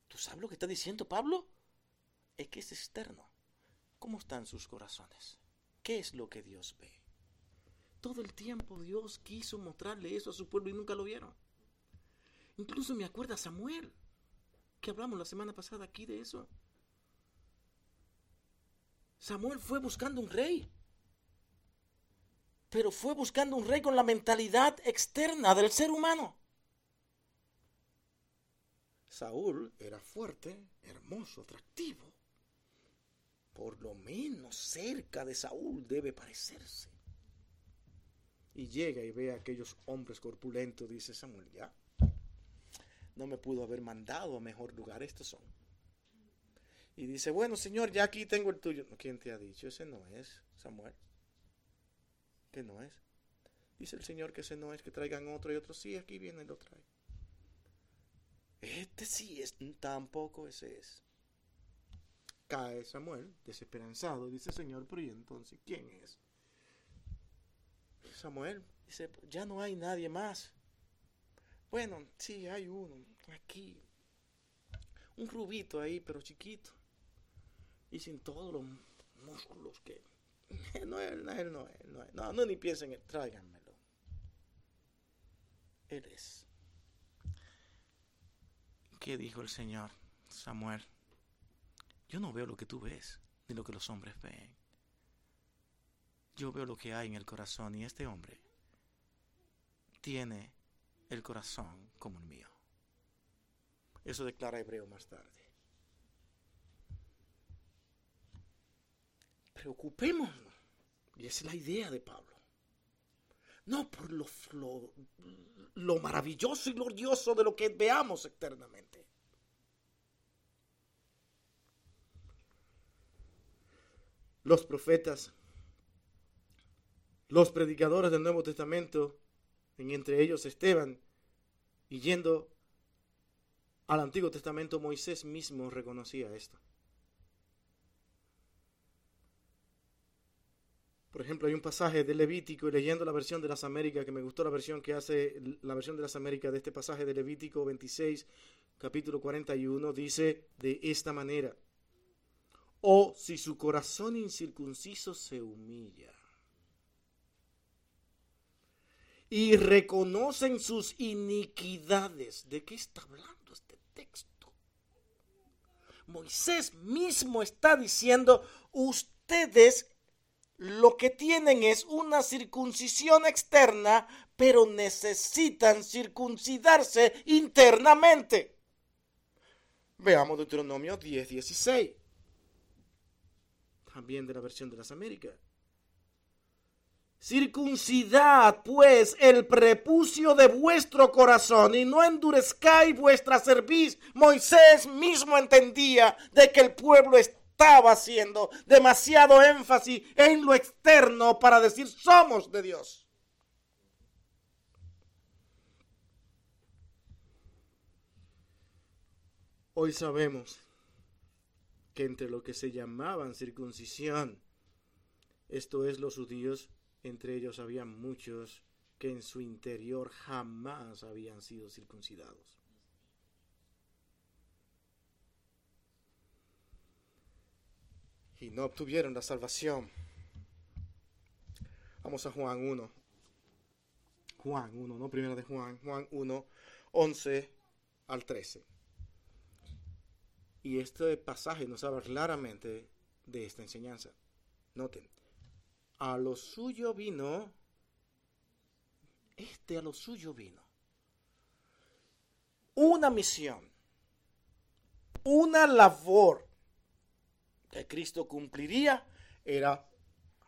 ¿Tú sabes lo que está diciendo Pablo? Es que es externo. ¿Cómo están sus corazones? ¿Qué es lo que Dios ve? Todo el tiempo Dios quiso mostrarle eso a su pueblo y nunca lo vieron. Incluso me acuerda Samuel, que hablamos la semana pasada aquí de eso. Samuel fue buscando un rey, pero fue buscando un rey con la mentalidad externa del ser humano. Saúl era fuerte, hermoso, atractivo. Por lo menos cerca de Saúl debe parecerse. Y llega y ve a aquellos hombres corpulentos, dice Samuel, ya, no me pudo haber mandado a mejor lugar, estos son. Y dice, bueno, Señor, ya aquí tengo el tuyo. ¿Quién te ha dicho? Ese no es, Samuel. ¿Qué no es? Dice el Señor que ese no es, que traigan otro y otro. Sí, aquí viene y lo trae. Este sí es, tampoco ese es. Cae Samuel, desesperanzado, dice Señor, pero ¿y entonces quién es? Samuel dice, ya no hay nadie más. Bueno, sí, hay uno, aquí. Un rubito ahí, pero chiquito y sin todos los músculos que... No, él, él no, él no, no, no, ni piensen, en tráiganmelo. Él es. ¿Qué dijo el Señor, Samuel? Yo no veo lo que tú ves, ni lo que los hombres ven. Yo veo lo que hay en el corazón y este hombre tiene el corazón como el mío. Eso declara Hebreo más tarde. Preocupémonos. Y esa es la idea de Pablo. No por lo, lo, maravilloso y glorioso de lo que veamos eternamente. Los profetas, los predicadores del Nuevo Testamento, en entre ellos Esteban, y yendo al Antiguo Testamento, Moisés mismo reconocía esto. Por ejemplo, hay un pasaje de Levítico y leyendo la versión de las Américas, que me gustó la versión que hace la versión de las Américas de este pasaje de Levítico 26, capítulo 41, dice de esta manera, o si su corazón incircunciso se humilla y reconocen sus iniquidades. ¿De qué está hablando este texto? Moisés mismo está diciendo, ustedes lo que tienen es una circuncisión externa, pero necesitan circuncidarse internamente. Veamos Deuteronomio 10, 16. También de la versión de las Américas. Circuncidad pues el prepucio de vuestro corazón y no endurezcáis vuestra cerviz. Moisés mismo entendía de que el pueblo está estaba haciendo demasiado énfasis en lo externo para decir somos de Dios. Hoy sabemos que entre lo que se llamaban circuncisión, esto es los judíos, entre ellos había muchos que en su interior jamás habían sido circuncidados. Y no obtuvieron la salvación. Vamos a Juan 1. Juan 1, no primero de Juan, Juan 1, 11 al 13. Y este pasaje nos habla claramente de esta enseñanza. Noten, a lo suyo vino, este a lo suyo vino, una misión, una labor que Cristo cumpliría era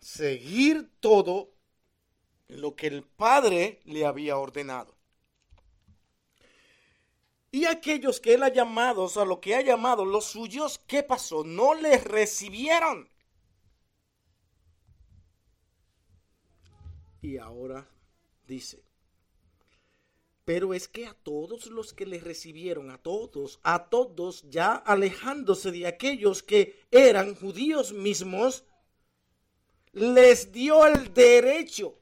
seguir todo lo que el Padre le había ordenado. Y aquellos que él ha llamado, o sea, lo que ha llamado, los suyos, ¿qué pasó? No les recibieron. Y ahora dice, pero es que a todos los que le recibieron, a todos, a todos, ya alejándose de aquellos que eran judíos mismos, les dio el derecho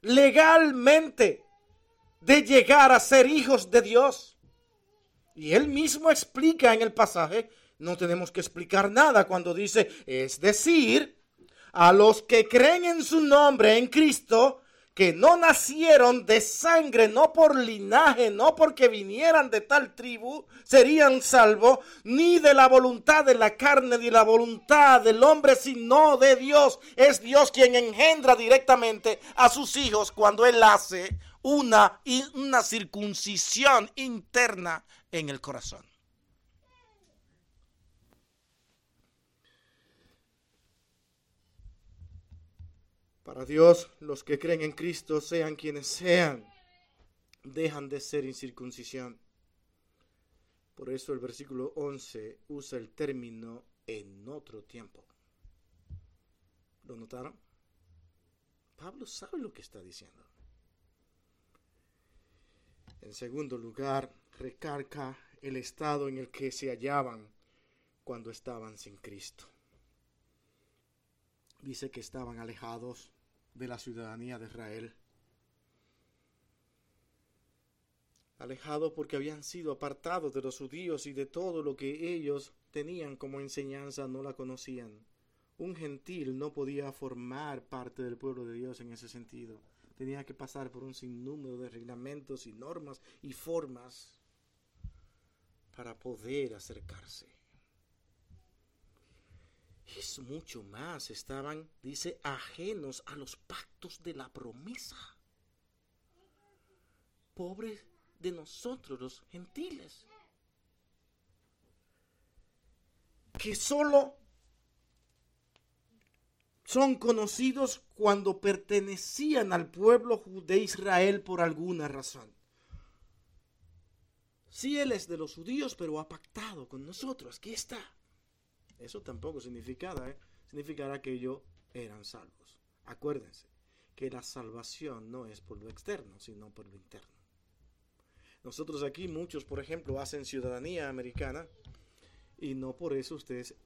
legalmente de llegar a ser hijos de Dios. Y él mismo explica en el pasaje, no tenemos que explicar nada cuando dice, es decir, a los que creen en su nombre, en Cristo, que no nacieron de sangre, no por linaje, no porque vinieran de tal tribu, serían salvos, ni de la voluntad de la carne, ni la voluntad del hombre, sino de Dios. Es Dios quien engendra directamente a sus hijos cuando Él hace una, una circuncisión interna en el corazón. Para Dios, los que creen en Cristo, sean quienes sean, dejan de ser incircuncisión. Por eso el versículo 11 usa el término en otro tiempo. ¿Lo notaron? Pablo sabe lo que está diciendo. En segundo lugar, recarga el estado en el que se hallaban cuando estaban sin Cristo. Dice que estaban alejados de la ciudadanía de Israel. Alejados porque habían sido apartados de los judíos y de todo lo que ellos tenían como enseñanza no la conocían. Un gentil no podía formar parte del pueblo de Dios en ese sentido. Tenía que pasar por un sinnúmero de reglamentos y normas y formas para poder acercarse. Es mucho más, estaban, dice, ajenos a los pactos de la promesa. Pobres de nosotros los gentiles, que solo son conocidos cuando pertenecían al pueblo de Israel por alguna razón. Si él es de los judíos, pero ha pactado con nosotros. Aquí está. Eso tampoco significará, ¿eh? significará que ellos eran salvos. Acuérdense que la salvación no es por lo externo, sino por lo interno. Nosotros aquí, muchos, por ejemplo, hacen ciudadanía americana y no por eso usted es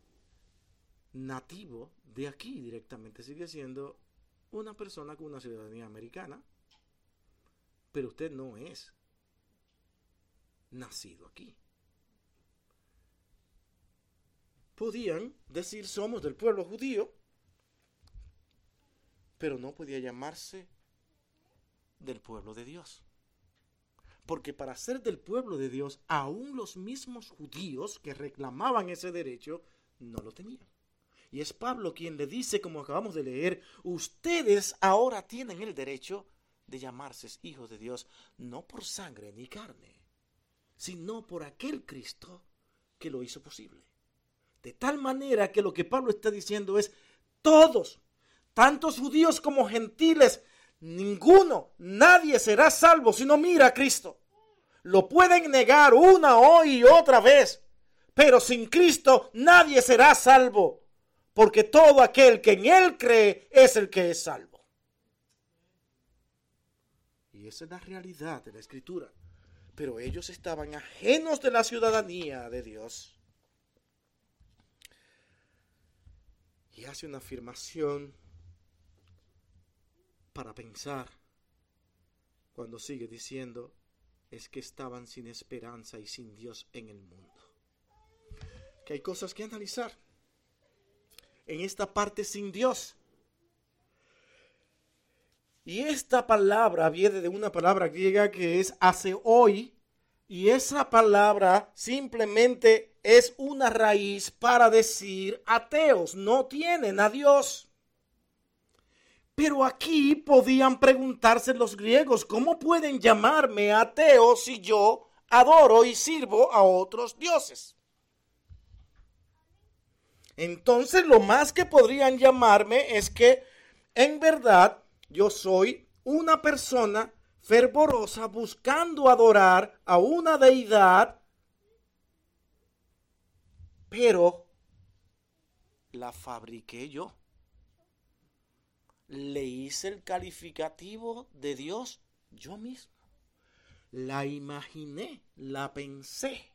nativo de aquí directamente. Sigue siendo una persona con una ciudadanía americana, pero usted no es nacido aquí. Podían decir somos del pueblo judío, pero no podía llamarse del pueblo de Dios. Porque para ser del pueblo de Dios, aún los mismos judíos que reclamaban ese derecho no lo tenían. Y es Pablo quien le dice, como acabamos de leer, ustedes ahora tienen el derecho de llamarse hijos de Dios, no por sangre ni carne, sino por aquel Cristo que lo hizo posible. De tal manera que lo que Pablo está diciendo es, todos, tantos judíos como gentiles, ninguno, nadie será salvo si no mira a Cristo. Lo pueden negar una y otra vez, pero sin Cristo nadie será salvo, porque todo aquel que en Él cree es el que es salvo. Y esa es la realidad de la escritura pero ellos estaban ajenos de la ciudadanía de Dios. Y hace una afirmación para pensar cuando sigue diciendo es que estaban sin esperanza y sin Dios en el mundo. Que hay cosas que analizar. En esta parte sin Dios y esta palabra viene de una palabra griega que es hace hoy. Y esa palabra simplemente es una raíz para decir ateos, no tienen a Dios. Pero aquí podían preguntarse los griegos, ¿cómo pueden llamarme ateo si yo adoro y sirvo a otros dioses? Entonces lo más que podrían llamarme es que en verdad yo soy una persona fervorosa buscando adorar a una deidad, pero la fabriqué yo. Le hice el calificativo de Dios yo mismo. La imaginé, la pensé.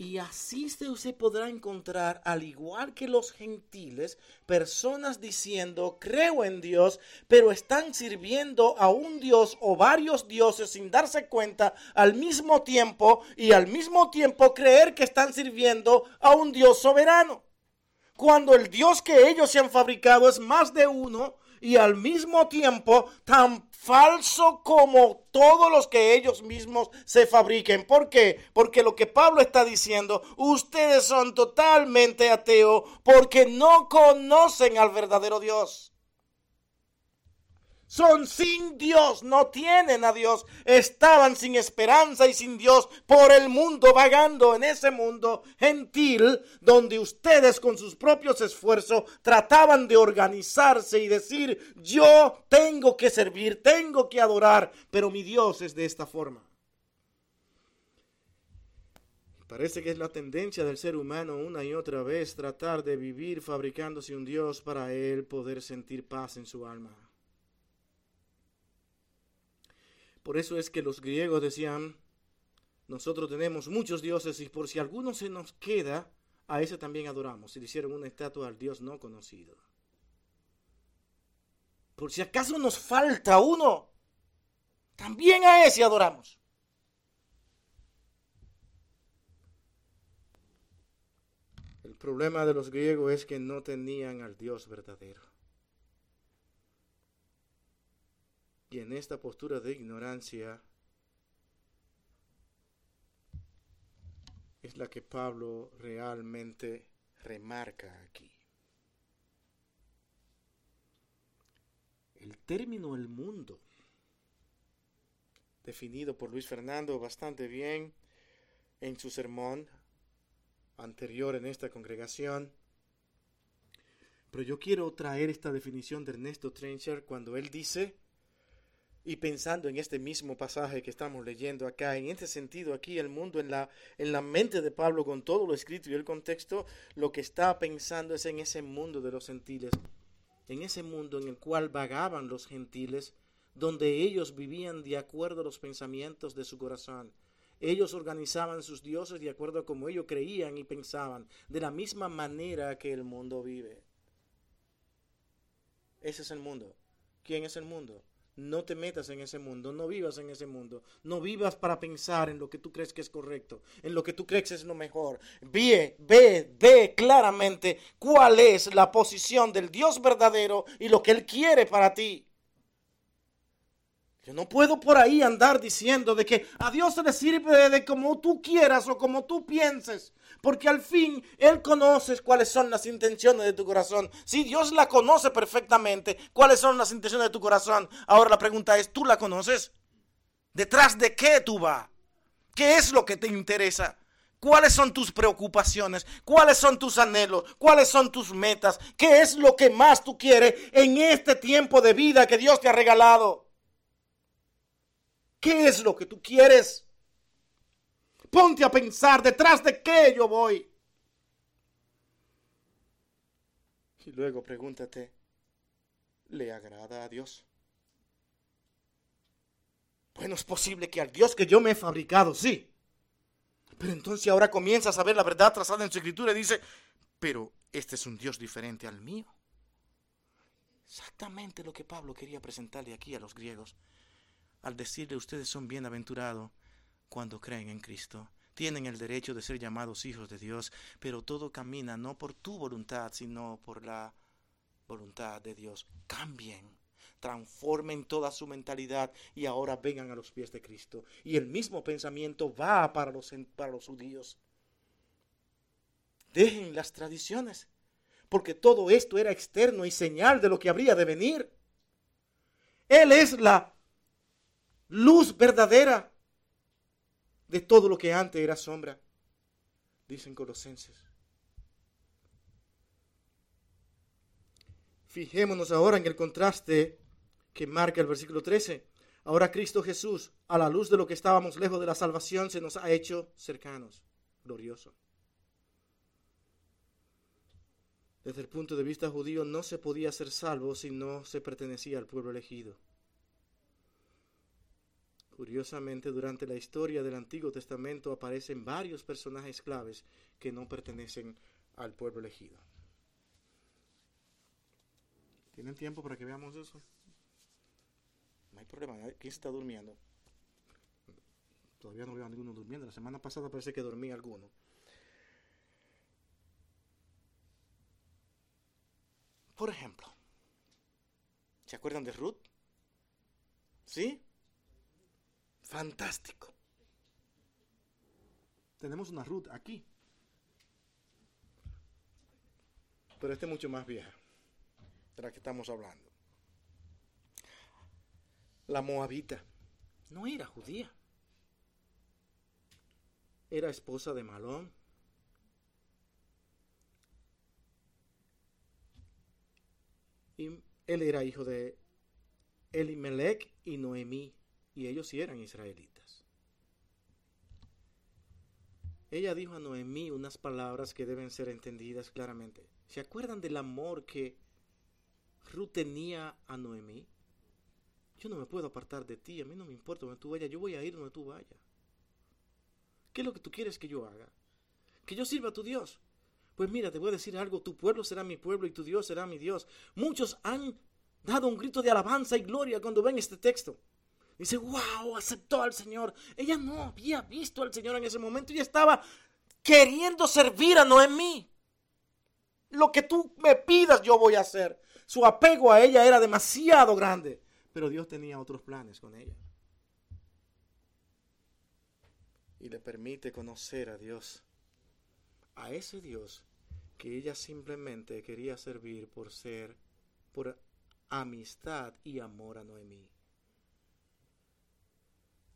Y así se podrá encontrar, al igual que los gentiles, personas diciendo, creo en Dios, pero están sirviendo a un Dios o varios dioses sin darse cuenta al mismo tiempo y al mismo tiempo creer que están sirviendo a un Dios soberano. Cuando el Dios que ellos se han fabricado es más de uno y al mismo tiempo tan falso como todos los que ellos mismos se fabriquen. ¿Por qué? Porque lo que Pablo está diciendo, ustedes son totalmente ateos porque no conocen al verdadero Dios son sin Dios, no tienen a Dios, estaban sin esperanza y sin Dios por el mundo, vagando en ese mundo gentil donde ustedes con sus propios esfuerzos trataban de organizarse y decir, yo tengo que servir, tengo que adorar, pero mi Dios es de esta forma. Parece que es la tendencia del ser humano una y otra vez tratar de vivir fabricándose un Dios para él poder sentir paz en su alma. Por eso es que los griegos decían, nosotros tenemos muchos dioses y por si alguno se nos queda, a ese también adoramos. Y le hicieron una estatua al Dios no conocido. Por si acaso nos falta uno, también a ese adoramos. El problema de los griegos es que no tenían al Dios verdadero. Y en esta postura de ignorancia es la que Pablo realmente remarca aquí. El término el mundo, definido por Luis Fernando bastante bien en su sermón anterior en esta congregación, pero yo quiero traer esta definición de Ernesto Trencher cuando él dice, y pensando en este mismo pasaje que estamos leyendo acá, en este sentido aquí el mundo en la, en la mente de Pablo con todo lo escrito y el contexto, lo que está pensando es en ese mundo de los gentiles, en ese mundo en el cual vagaban los gentiles, donde ellos vivían de acuerdo a los pensamientos de su corazón. Ellos organizaban sus dioses de acuerdo a como ellos creían y pensaban, de la misma manera que el mundo vive. Ese es el mundo. ¿Quién es el mundo? No te metas en ese mundo, no vivas en ese mundo, no vivas para pensar en lo que tú crees que es correcto, en lo que tú crees que es lo mejor. Ve, ve, ve claramente cuál es la posición del Dios verdadero y lo que Él quiere para ti. Yo no puedo por ahí andar diciendo de que a Dios se le sirve de como tú quieras o como tú pienses porque al fin Él conoce cuáles son las intenciones de tu corazón. Si Dios la conoce perfectamente, cuáles son las intenciones de tu corazón. Ahora la pregunta es, ¿tú la conoces? ¿Detrás de qué tú vas? ¿Qué es lo que te interesa? ¿Cuáles son tus preocupaciones? ¿Cuáles son tus anhelos? ¿Cuáles son tus metas? ¿Qué es lo que más tú quieres en este tiempo de vida que Dios te ha regalado? ¿Qué es lo que tú quieres? Ponte a pensar detrás de qué yo voy. Y luego pregúntate, ¿le agrada a Dios? Bueno, es posible que al Dios que yo me he fabricado, sí. Pero entonces ahora comienzas a ver la verdad trazada en su escritura y dice, pero este es un Dios diferente al mío. Exactamente lo que Pablo quería presentarle aquí a los griegos al decirle ustedes son bienaventurados cuando creen en Cristo. Tienen el derecho de ser llamados hijos de Dios, pero todo camina no por tu voluntad, sino por la voluntad de Dios. Cambien, transformen toda su mentalidad y ahora vengan a los pies de Cristo. Y el mismo pensamiento va para los, para los judíos. Dejen las tradiciones, porque todo esto era externo y señal de lo que habría de venir. Él es la luz verdadera de todo lo que antes era sombra. dicen Colosenses. Fijémonos ahora en el contraste que marca el versículo 13. Ahora Cristo Jesús, a la luz de lo que estábamos lejos de la salvación, se nos ha hecho cercanos. Glorioso. Desde el punto de vista judío no se podía ser salvo si no se pertenecía al pueblo elegido. Curiosamente, durante la historia del Antiguo Testamento aparecen varios personajes claves que no pertenecen al pueblo elegido. ¿Tienen tiempo para que veamos eso? No hay problema. ¿Quién está durmiendo? Todavía no veo a ninguno durmiendo. La semana pasada parece que dormía alguno. Por ejemplo, ¿se acuerdan de Ruth? ¿Sí? Fantástico. Tenemos una Ruth aquí. Pero esta es mucho más vieja de la que estamos hablando. La moabita no era judía. Era esposa de Malón. Y él era hijo de Elimelech y Noemí, y ellos sí eran israelitas. Ella dijo a Noemí unas palabras que deben ser entendidas claramente. ¿Se acuerdan del amor que Ruth tenía a Noemí? Yo no me puedo apartar de ti, a mí no me importa donde tú vayas, yo voy a ir donde tú vayas. ¿Qué es lo que tú quieres que yo haga? Que yo sirva a tu Dios. Pues mira, te voy a decir algo, tu pueblo será mi pueblo y tu Dios será mi Dios. Muchos han dado un grito de alabanza y gloria cuando ven este texto. Dice, wow, aceptó al Señor. Ella no había visto al Señor en ese momento y estaba queriendo servir a Noemí. Lo que tú me pidas yo voy a hacer. Su apego a ella era demasiado grande, pero Dios tenía otros planes con ella. Y le permite conocer a Dios, a ese Dios que ella simplemente quería servir por ser, por amistad y amor a Noemí.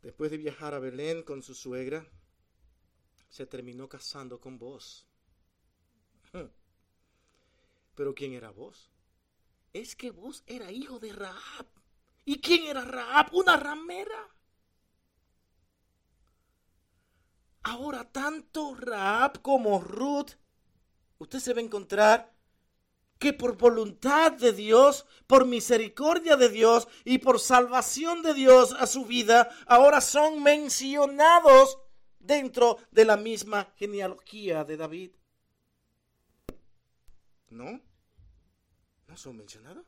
Después de viajar a Belén con su suegra, se terminó casando con vos. Pero ¿quién era vos? Es que vos era hijo de Raab. ¿Y quién era Raab? Una ramera. Ahora tanto Raab como Ruth, usted se va a encontrar que por voluntad de Dios, por misericordia de Dios y por salvación de Dios a su vida, ahora son mencionados dentro de la misma genealogía de David. ¿No? ¿No son mencionados?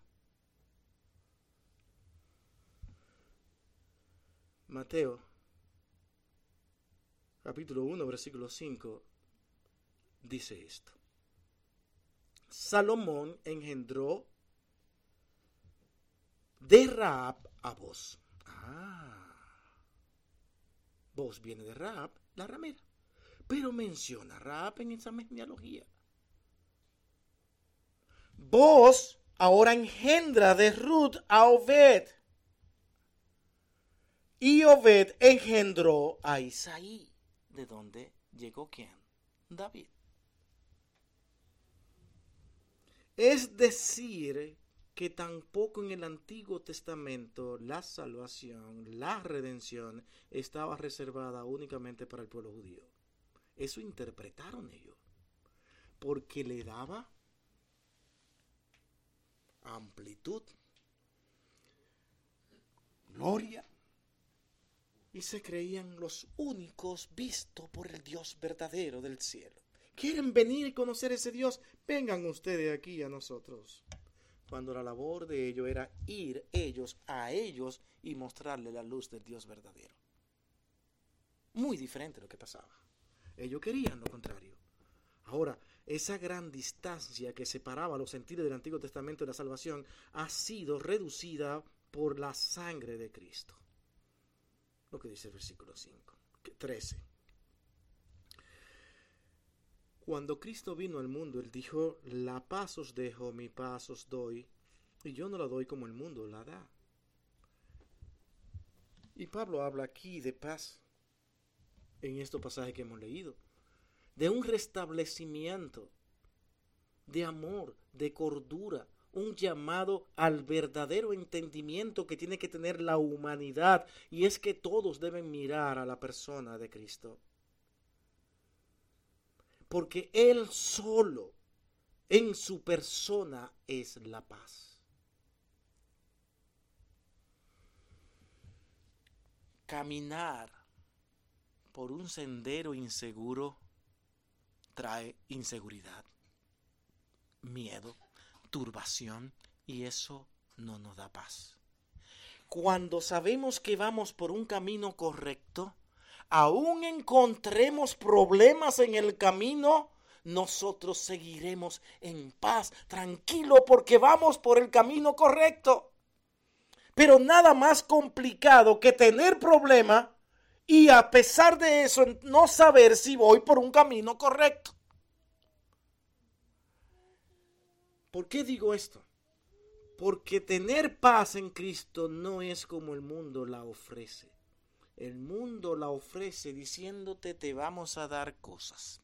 Mateo, capítulo 1, versículo 5, dice esto. Salomón engendró de Raab a vos. Ah. Vos viene de Raab, la ramera. Pero menciona Raab en esa genealogía. Vos ahora engendra de Ruth a Obed. Y Obed engendró a Isaí. ¿De dónde llegó quién? David. Es decir, que tampoco en el Antiguo Testamento la salvación, la redención, estaba reservada únicamente para el pueblo judío. Eso interpretaron ellos, porque le daba amplitud, gloria, y se creían los únicos vistos por el Dios verdadero del cielo. ¿Quieren venir y conocer ese Dios? Vengan ustedes aquí a nosotros. Cuando la labor de ellos era ir ellos a ellos y mostrarle la luz del Dios verdadero. Muy diferente lo que pasaba. Ellos querían lo contrario. Ahora, esa gran distancia que separaba los sentidos del Antiguo Testamento de la salvación ha sido reducida por la sangre de Cristo. Lo que dice el versículo 5, 13. Cuando Cristo vino al mundo, Él dijo, la paz os dejo, mi paz os doy, y yo no la doy como el mundo la da. Y Pablo habla aquí de paz en estos pasajes que hemos leído. de un restablecimiento, de amor, de cordura, un llamado al verdadero entendimiento que tiene que tener la humanidad y es que todos deben mirar a la persona de Cristo. Porque Él solo en su persona es la paz. Caminar por un sendero inseguro trae inseguridad, miedo, turbación y eso no nos da paz. Cuando sabemos que vamos por un camino correcto, aún encontremos problemas en el camino, nosotros seguiremos en paz, tranquilo, porque vamos por el camino correcto. Pero nada más complicado que tener problema y a pesar de eso no saber si voy por un camino correcto. ¿Por qué digo esto? Porque tener paz en Cristo no es como el mundo la ofrece. El mundo la ofrece diciéndote te vamos a dar cosas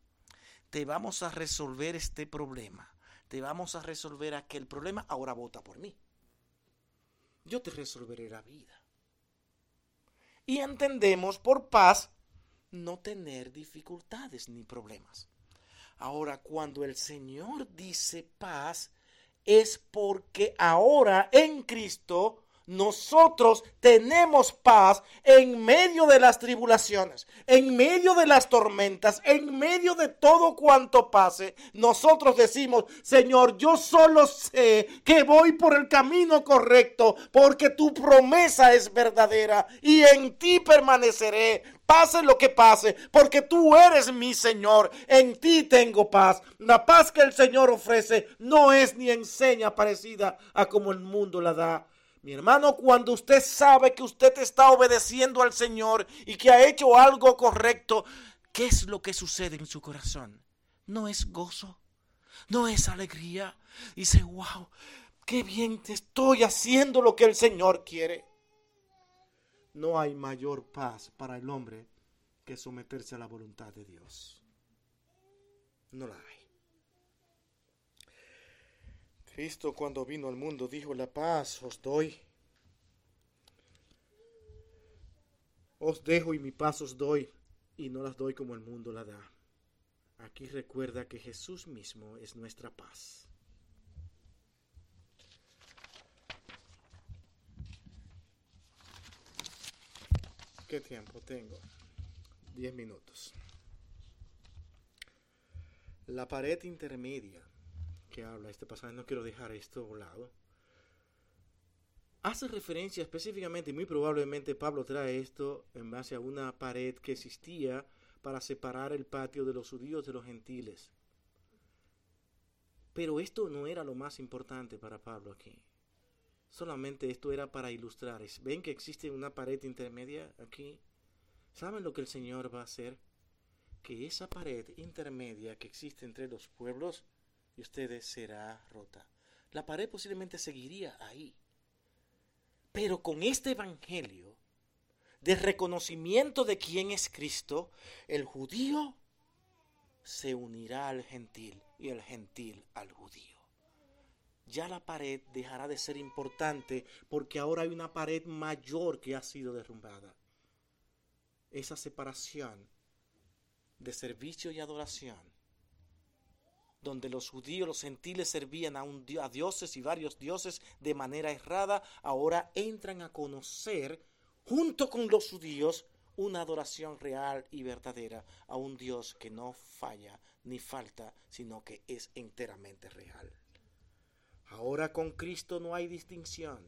te vamos a resolver este problema, te vamos a resolver aquel problema, ahora vota por mí. Yo te resolveré la vida. Y entendemos por paz no tener dificultades ni problemas. Ahora, cuando el Señor dice paz, es porque ahora en Cristo nosotros tenemos paz en medio de las tribulaciones, en medio de las tormentas, en medio de todo cuanto pase. Nosotros decimos, Señor, yo solo sé que voy por el camino correcto porque tu promesa es verdadera y en ti permaneceré pase lo que pase, porque tú eres mi Señor, en ti tengo paz. La paz que el Señor ofrece no es ni enseña parecida a como el mundo la da. Mi hermano, cuando usted sabe que usted está obedeciendo al Señor y que ha hecho algo correcto, ¿qué es lo que sucede en su corazón? No es gozo, no es alegría. Dice, wow, qué bien te estoy haciendo lo que el Señor quiere. No hay mayor paz para el hombre que someterse a la voluntad de Dios. No la hay. Cristo cuando vino al mundo dijo, la paz os doy. Os dejo y mi paz os doy, y no las doy como el mundo la da. Aquí recuerda que Jesús mismo es nuestra paz. ¿Qué tiempo tengo? Diez minutos. La pared intermedia que habla este pasaje, no quiero dejar esto a un lado, hace referencia específicamente, y muy probablemente Pablo trae esto en base a una pared que existía para separar el patio de los judíos de los gentiles. Pero esto no era lo más importante para Pablo aquí. Solamente esto era para ilustrar. ¿Ven que existe una pared intermedia aquí? ¿Saben lo que el Señor va a hacer? Que esa pared intermedia que existe entre los pueblos y ustedes será rota. La pared posiblemente seguiría ahí. Pero con este evangelio de reconocimiento de quién es Cristo, el judío se unirá al gentil y el gentil al judío. Ya la pared dejará de ser importante porque ahora hay una pared mayor que ha sido derrumbada. Esa separación de servicio y adoración donde los judíos, los gentiles servían a, un, a dioses y varios dioses de manera errada, ahora entran a conocer, junto con los judíos, una adoración real y verdadera a un Dios que no falla ni falta, sino que es enteramente real. Ahora con Cristo no hay distinción.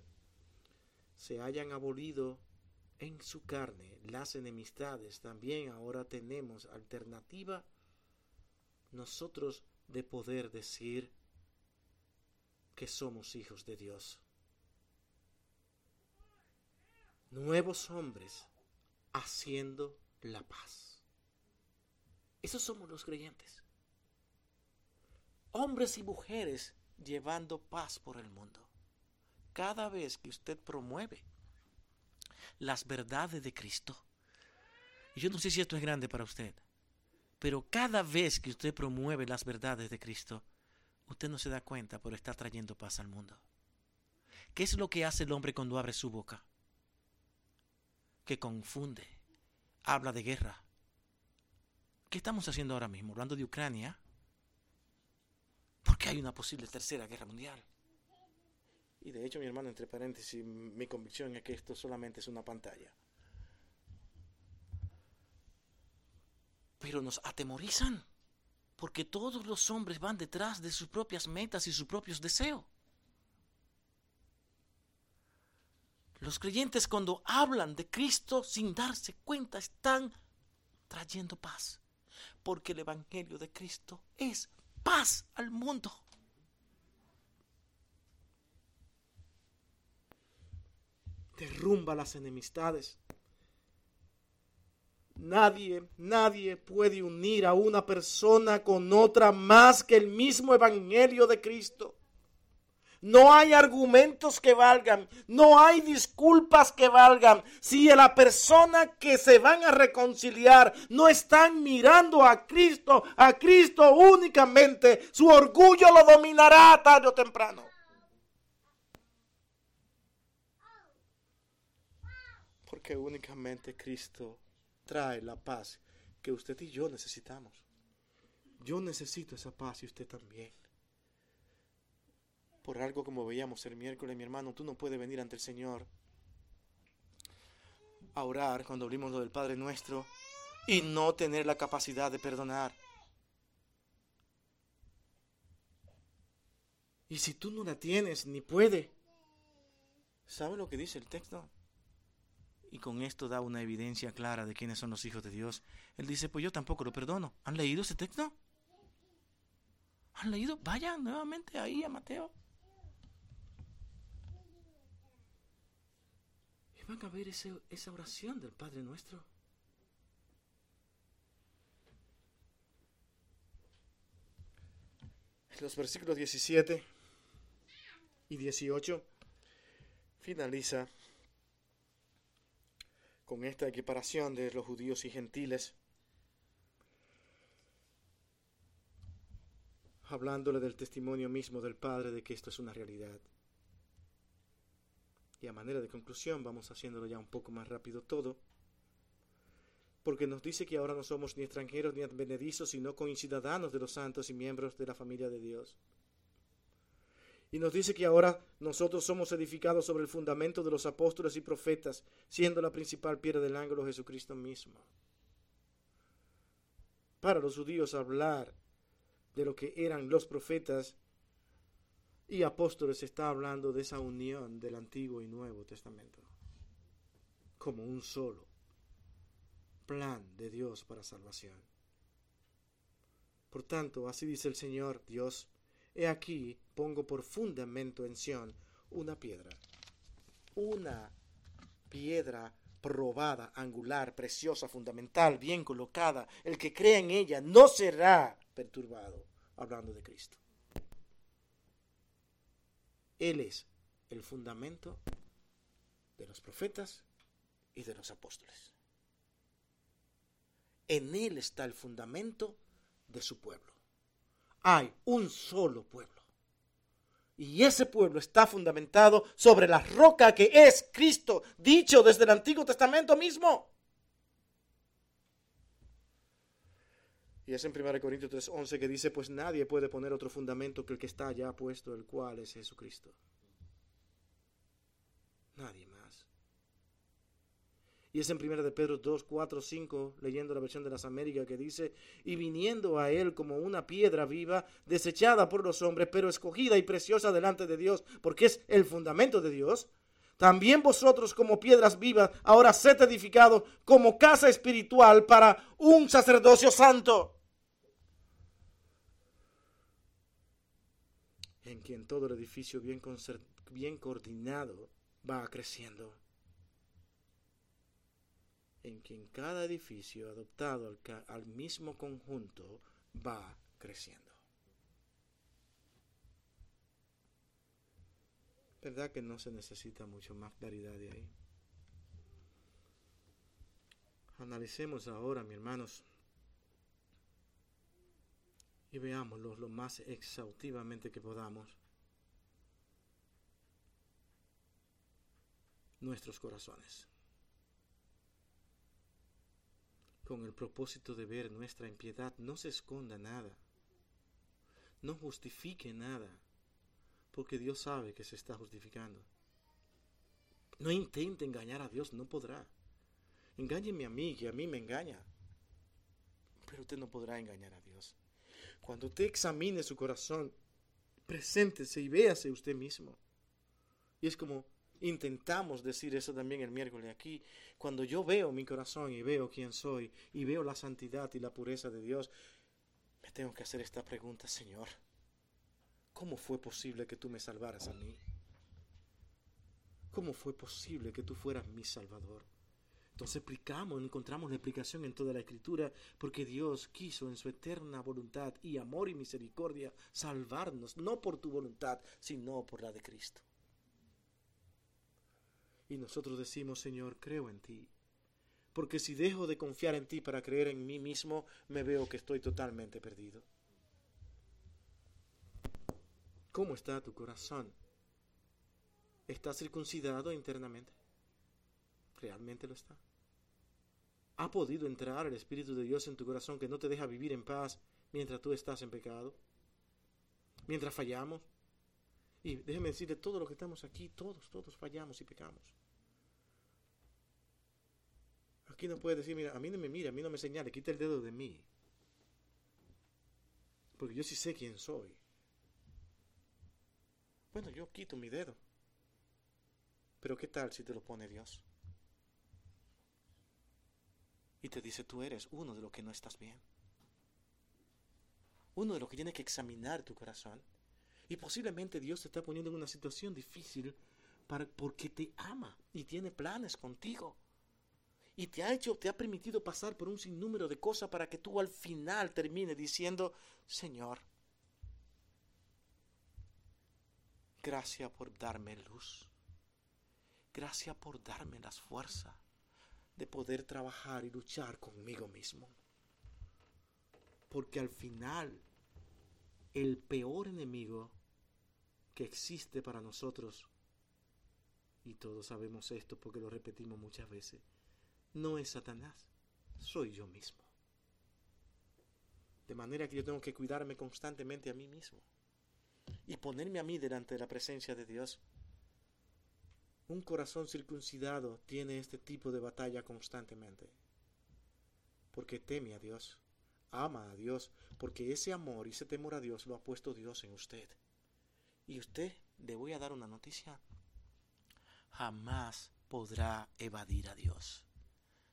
Se hayan abolido en su carne las enemistades. También ahora tenemos alternativa. Nosotros de poder decir que somos hijos de Dios. Nuevos hombres haciendo la paz. Esos somos los creyentes. Hombres y mujeres llevando paz por el mundo. Cada vez que usted promueve las verdades de Cristo, y yo no sé si esto es grande para usted, Pero cada vez que usted promueve las verdades de Cristo, usted no se da cuenta por estar trayendo paz al mundo. ¿Qué es lo que hace el hombre cuando abre su boca? Que confunde, habla de guerra. ¿Qué estamos haciendo ahora mismo? Hablando de Ucrania. Porque hay una posible tercera guerra mundial. Y de hecho, mi hermano, entre paréntesis, mi convicción es que esto solamente es una pantalla. Pero nos atemorizan, porque todos los hombres van detrás de sus propias metas y sus propios deseos. Los creyentes cuando hablan de Cristo sin darse cuenta están trayendo paz, porque el Evangelio de Cristo es paz al mundo. derrumba las enemistades. Nadie, nadie puede unir a una persona con otra más que el mismo Evangelio de Cristo. No hay argumentos que valgan, no hay disculpas que valgan. Si la persona que se van a reconciliar no están mirando a Cristo, a Cristo únicamente, su orgullo lo dominará tarde o temprano. que únicamente Cristo trae la paz que usted y yo necesitamos. Yo necesito esa paz y usted también. Por algo como veíamos el miércoles, mi hermano, tú no puedes venir ante el Señor a orar cuando abrimos lo del Padre nuestro y no tener la capacidad de perdonar. Y si tú no la tienes ni puede, ¿sabe lo que dice el texto? Y con esto da una evidencia clara de quiénes son los hijos de Dios. Él dice, pues yo tampoco lo perdono. ¿Han leído ese texto? ¿Han leído? Vayan nuevamente ahí a Mateo. Y van a ver esa oración del Padre nuestro. Los versículos 17 y 18 finaliza con esta equiparación de los judíos y gentiles, hablándole del testimonio mismo del Padre de que esto es una realidad. Y a manera de conclusión vamos haciéndolo ya un poco más rápido todo, porque nos dice que ahora no somos ni extranjeros ni advenedizos, sino coincidanos de los santos y miembros de la familia de Dios. Y nos dice que ahora nosotros somos edificados sobre el fundamento de los apóstoles y profetas, siendo la principal piedra del ángulo Jesucristo mismo. Para los judíos hablar de lo que eran los profetas y apóstoles está hablando de esa unión del Antiguo y Nuevo Testamento, como un solo plan de Dios para salvación. Por tanto, así dice el Señor Dios, He aquí pongo por fundamento en Sión una piedra, una piedra probada, angular, preciosa, fundamental, bien colocada. El que crea en ella no será perturbado, hablando de Cristo. Él es el fundamento de los profetas y de los apóstoles. En Él está el fundamento de su pueblo hay un solo pueblo. Y ese pueblo está fundamentado sobre la roca que es Cristo, dicho desde el Antiguo Testamento mismo. Y es en 1 Corintios 3:11 que dice, pues nadie puede poner otro fundamento que el que está ya puesto, el cual es Jesucristo. Nadie. Y es en 1 de Pedro 2, 4, 5, leyendo la versión de las Américas, que dice, y viniendo a él como una piedra viva, desechada por los hombres, pero escogida y preciosa delante de Dios, porque es el fundamento de Dios. También vosotros como piedras vivas, ahora sed edificados como casa espiritual para un sacerdocio santo. En quien todo el edificio bien, bien coordinado va creciendo en quien cada edificio adoptado al, mismo conjunto va creciendo. ¿Verdad que no se necesita mucho más claridad de ahí? Analicemos ahora, mis hermanos, y veámoslo lo más exhaustivamente que podamos. Nuestros corazones. Con el propósito de ver nuestra impiedad, no se esconda nada. No justifique nada. Porque Dios sabe que se está justificando. No intente engañar a Dios, no podrá. Engáñeme a mí, que a mí me engaña. Pero usted no podrá engañar a Dios. Cuando usted examine su corazón, preséntese y véase usted mismo. Y es como intentamos decir eso también el miércoles aquí. Cuando yo veo mi corazón y veo quién soy y veo la santidad y la pureza de Dios, me tengo que hacer esta pregunta, Señor. ¿Cómo fue posible que tú me salvaras a mí? ¿Cómo fue posible que tú fueras mi Salvador? Entonces explicamos, encontramos la explicación en toda la escritura, porque Dios quiso en su eterna voluntad y amor y misericordia salvarnos, no por tu voluntad, sino por la de Cristo. Y nosotros decimos, Señor, creo en ti, porque si dejo de confiar en ti para creer en mí mismo, me veo que estoy totalmente perdido. ¿Cómo está tu corazón? ¿Está circuncidado internamente? realmente lo está? ¿Ha podido entrar el Espíritu de Dios en tu corazón que no te deja vivir en paz mientras tú estás en pecado? Mientras fallamos. Y déjeme decirle, todos los que estamos aquí, todos, todos fallamos y pecamos. Aquí no puede decir, mira, a mí no me mira, a mí no me señale, quita el dedo de mí. Porque yo sí sé quién soy. Bueno, yo quito mi dedo. Pero ¿qué tal si te lo pone Dios? y te dice, tú eres uno de los que no estás bien. Uno de los que tiene que examinar tu corazón. Y posiblemente Dios te está poniendo en una situación difícil para, porque te ama y tiene planes contigo. Y te ha hecho, te ha permitido pasar por un sinnúmero de cosas para que tú al final termines diciendo, Señor, gracias por darme luz. Gracias por darme las fuerzas de poder trabajar y luchar conmigo mismo. Porque al final, el peor enemigo que existe para nosotros, y todos sabemos esto porque lo repetimos muchas veces, no es Satanás, soy yo mismo. De manera que yo tengo que cuidarme constantemente a mí mismo y ponerme a mí delante de la presencia de Dios un corazón circuncidado tiene este tipo de batalla constantemente. Porque teme a Dios, ama a Dios, porque ese amor y ese temor a Dios lo ha puesto Dios en usted. Y usted, le voy a dar una noticia, jamás podrá evadir a Dios.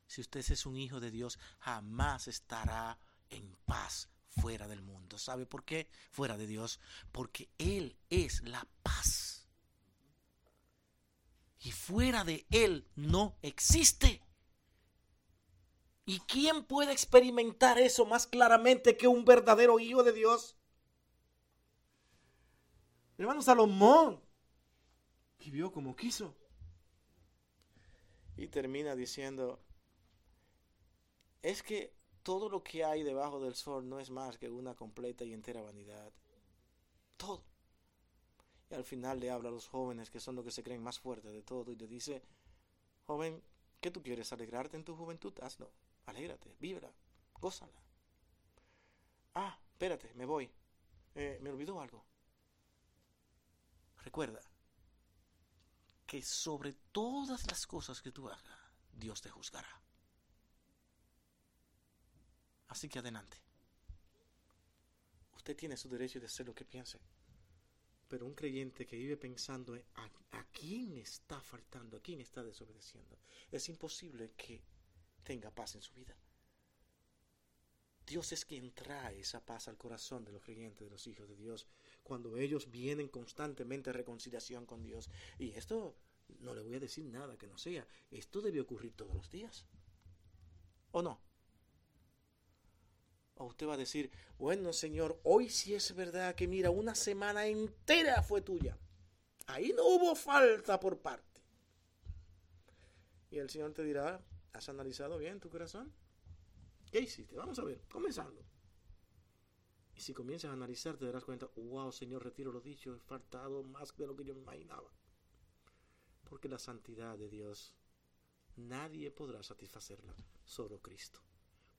Si usted es un hijo de Dios, jamás estará en paz fuera del mundo. ¿Sabe por qué? Fuera de Dios. Porque Él es la paz y fuera de Él no existe. ¿Y quién puede experimentar eso más claramente que un verdadero hijo de Dios? hermano Salomón vivió como quiso. Y termina diciendo, es que todo lo que hay debajo del sol no es más que una completa y entera vanidad. Todo. Y al final le habla a los jóvenes que son los que se creen más fuertes de todo y le dice, joven, ¿qué tú quieres? ¿Alegrarte en tu juventud? Hazlo, alégrate, vibra, gózala. Ah, espérate, me voy. Eh, me olvidó algo. Recuerda que sobre todas las cosas que tú hagas, Dios te juzgará. Así que adelante. Usted tiene su derecho de hacer lo que piense. Pero un creyente que vive pensando en a, quién está faltando, a quién está desobedeciendo, es imposible que tenga paz en su vida. Dios es quien trae esa paz al corazón de los creyentes, de los hijos de Dios, cuando ellos vienen constantemente a reconciliación con Dios. Y esto no le voy a decir nada que no sea, esto debe ocurrir todos los días. ¿O no? O usted va a decir, bueno Señor, hoy sí es verdad que mira, una semana entera fue tuya. Ahí no hubo falta por parte. Y el Señor te dirá, ¿has analizado bien tu corazón? ¿Qué hiciste? Vamos a ver, comenzando. Y si comienzas a analizar, te darás cuenta, wow, Señor, retiro lo dicho, he faltado más de lo que yo me imaginaba. Porque la santidad de Dios, nadie podrá satisfacerla, solo Cristo.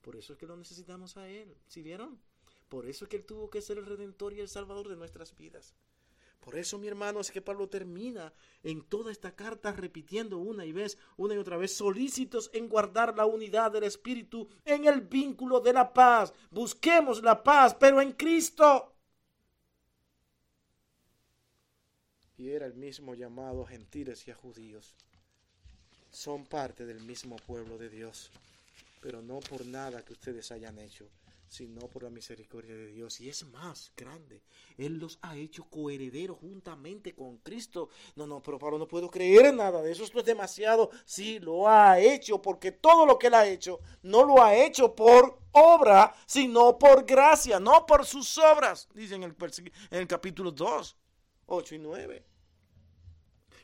Por eso es que lo necesitamos a Él. ¿Sí vieron? Por eso es que Él tuvo que ser el redentor y el salvador de nuestras vidas. Por eso, mi hermano, es que Pablo termina en toda esta carta repitiendo una y vez, una y otra vez, solícitos en guardar la unidad del Espíritu en el vínculo de la paz. Busquemos la paz, pero en Cristo. Y era el mismo llamado a gentiles y a judíos. Son parte del mismo pueblo de Dios, pero no por nada que ustedes hayan hecho sino por la misericordia de Dios. Y es más grande. Él los ha hecho coherederos juntamente con Cristo. No, no, pero Pablo no puedo creer en nada de eso. Esto es demasiado. Sí, lo ha hecho, porque todo lo que él ha hecho no lo ha hecho por obra, sino por gracia, no por sus obras, dice en el, en el capítulo 2, 8 y 9.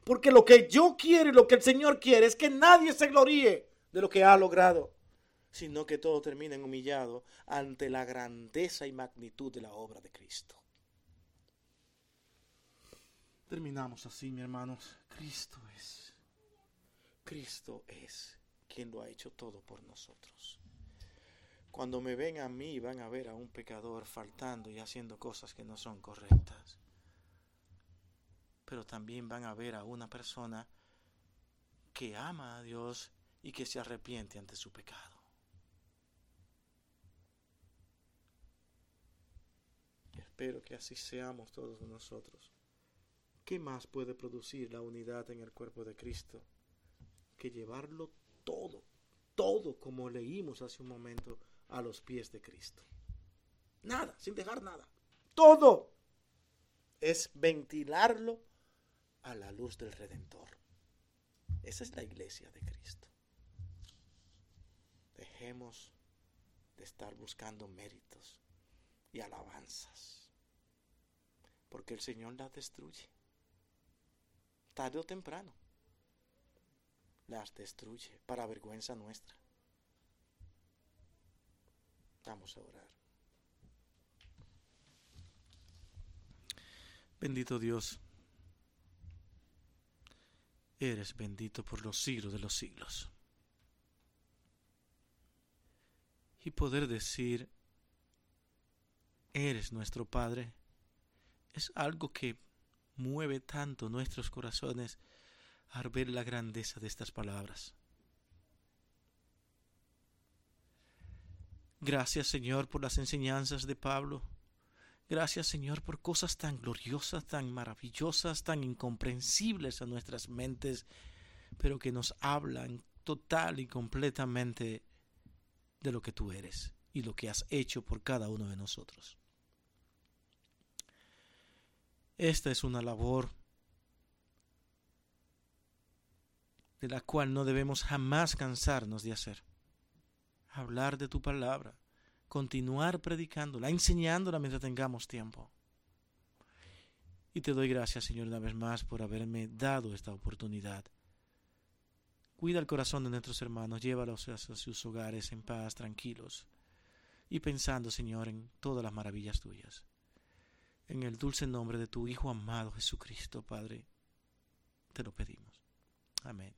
Porque lo que yo quiero y lo que el Señor quiere es que nadie se gloríe de lo que ha logrado sino que todo termina en humillado ante la grandeza y magnitud de la obra de Cristo. Terminamos así, mi hermanos. Cristo es. Cristo es quien lo ha hecho todo por nosotros. Cuando me ven a mí, van a ver a un pecador faltando y haciendo cosas que no son correctas. Pero también van a ver a una persona que ama a Dios y que se arrepiente ante su pecado. Espero que así seamos todos nosotros. ¿Qué más puede producir la unidad en el cuerpo de Cristo que llevarlo todo, todo como leímos hace un momento a los pies de Cristo? Nada, sin dejar nada. Todo es ventilarlo a la luz del Redentor. Esa es la iglesia de Cristo. Dejemos de estar buscando méritos y alabanzas porque el Señor las destruye. Tarde o temprano. Las destruye para vergüenza nuestra. Vamos a orar. Bendito Dios, eres bendito por los siglos de los siglos. Y poder decir, eres nuestro Padre, es algo que mueve tanto nuestros corazones al ver la grandeza de estas palabras. Gracias Señor por las enseñanzas de Pablo. Gracias Señor por cosas tan gloriosas, tan maravillosas, tan incomprensibles a nuestras mentes, pero que nos hablan total y completamente de lo que tú eres y lo que has hecho por cada uno de nosotros. Esta es una labor de la cual no debemos jamás cansarnos de hacer. Hablar de tu palabra, continuar predicándola, enseñándola mientras tengamos tiempo. Y te doy gracias, Señor, una vez más por haberme dado esta oportunidad. Cuida el corazón de nuestros hermanos, llévalos a sus hogares en paz, tranquilos, y pensando, Señor, en todas las maravillas tuyas. En el dulce nombre de tu Hijo amado Jesucristo, Padre, te lo pedimos. Amén.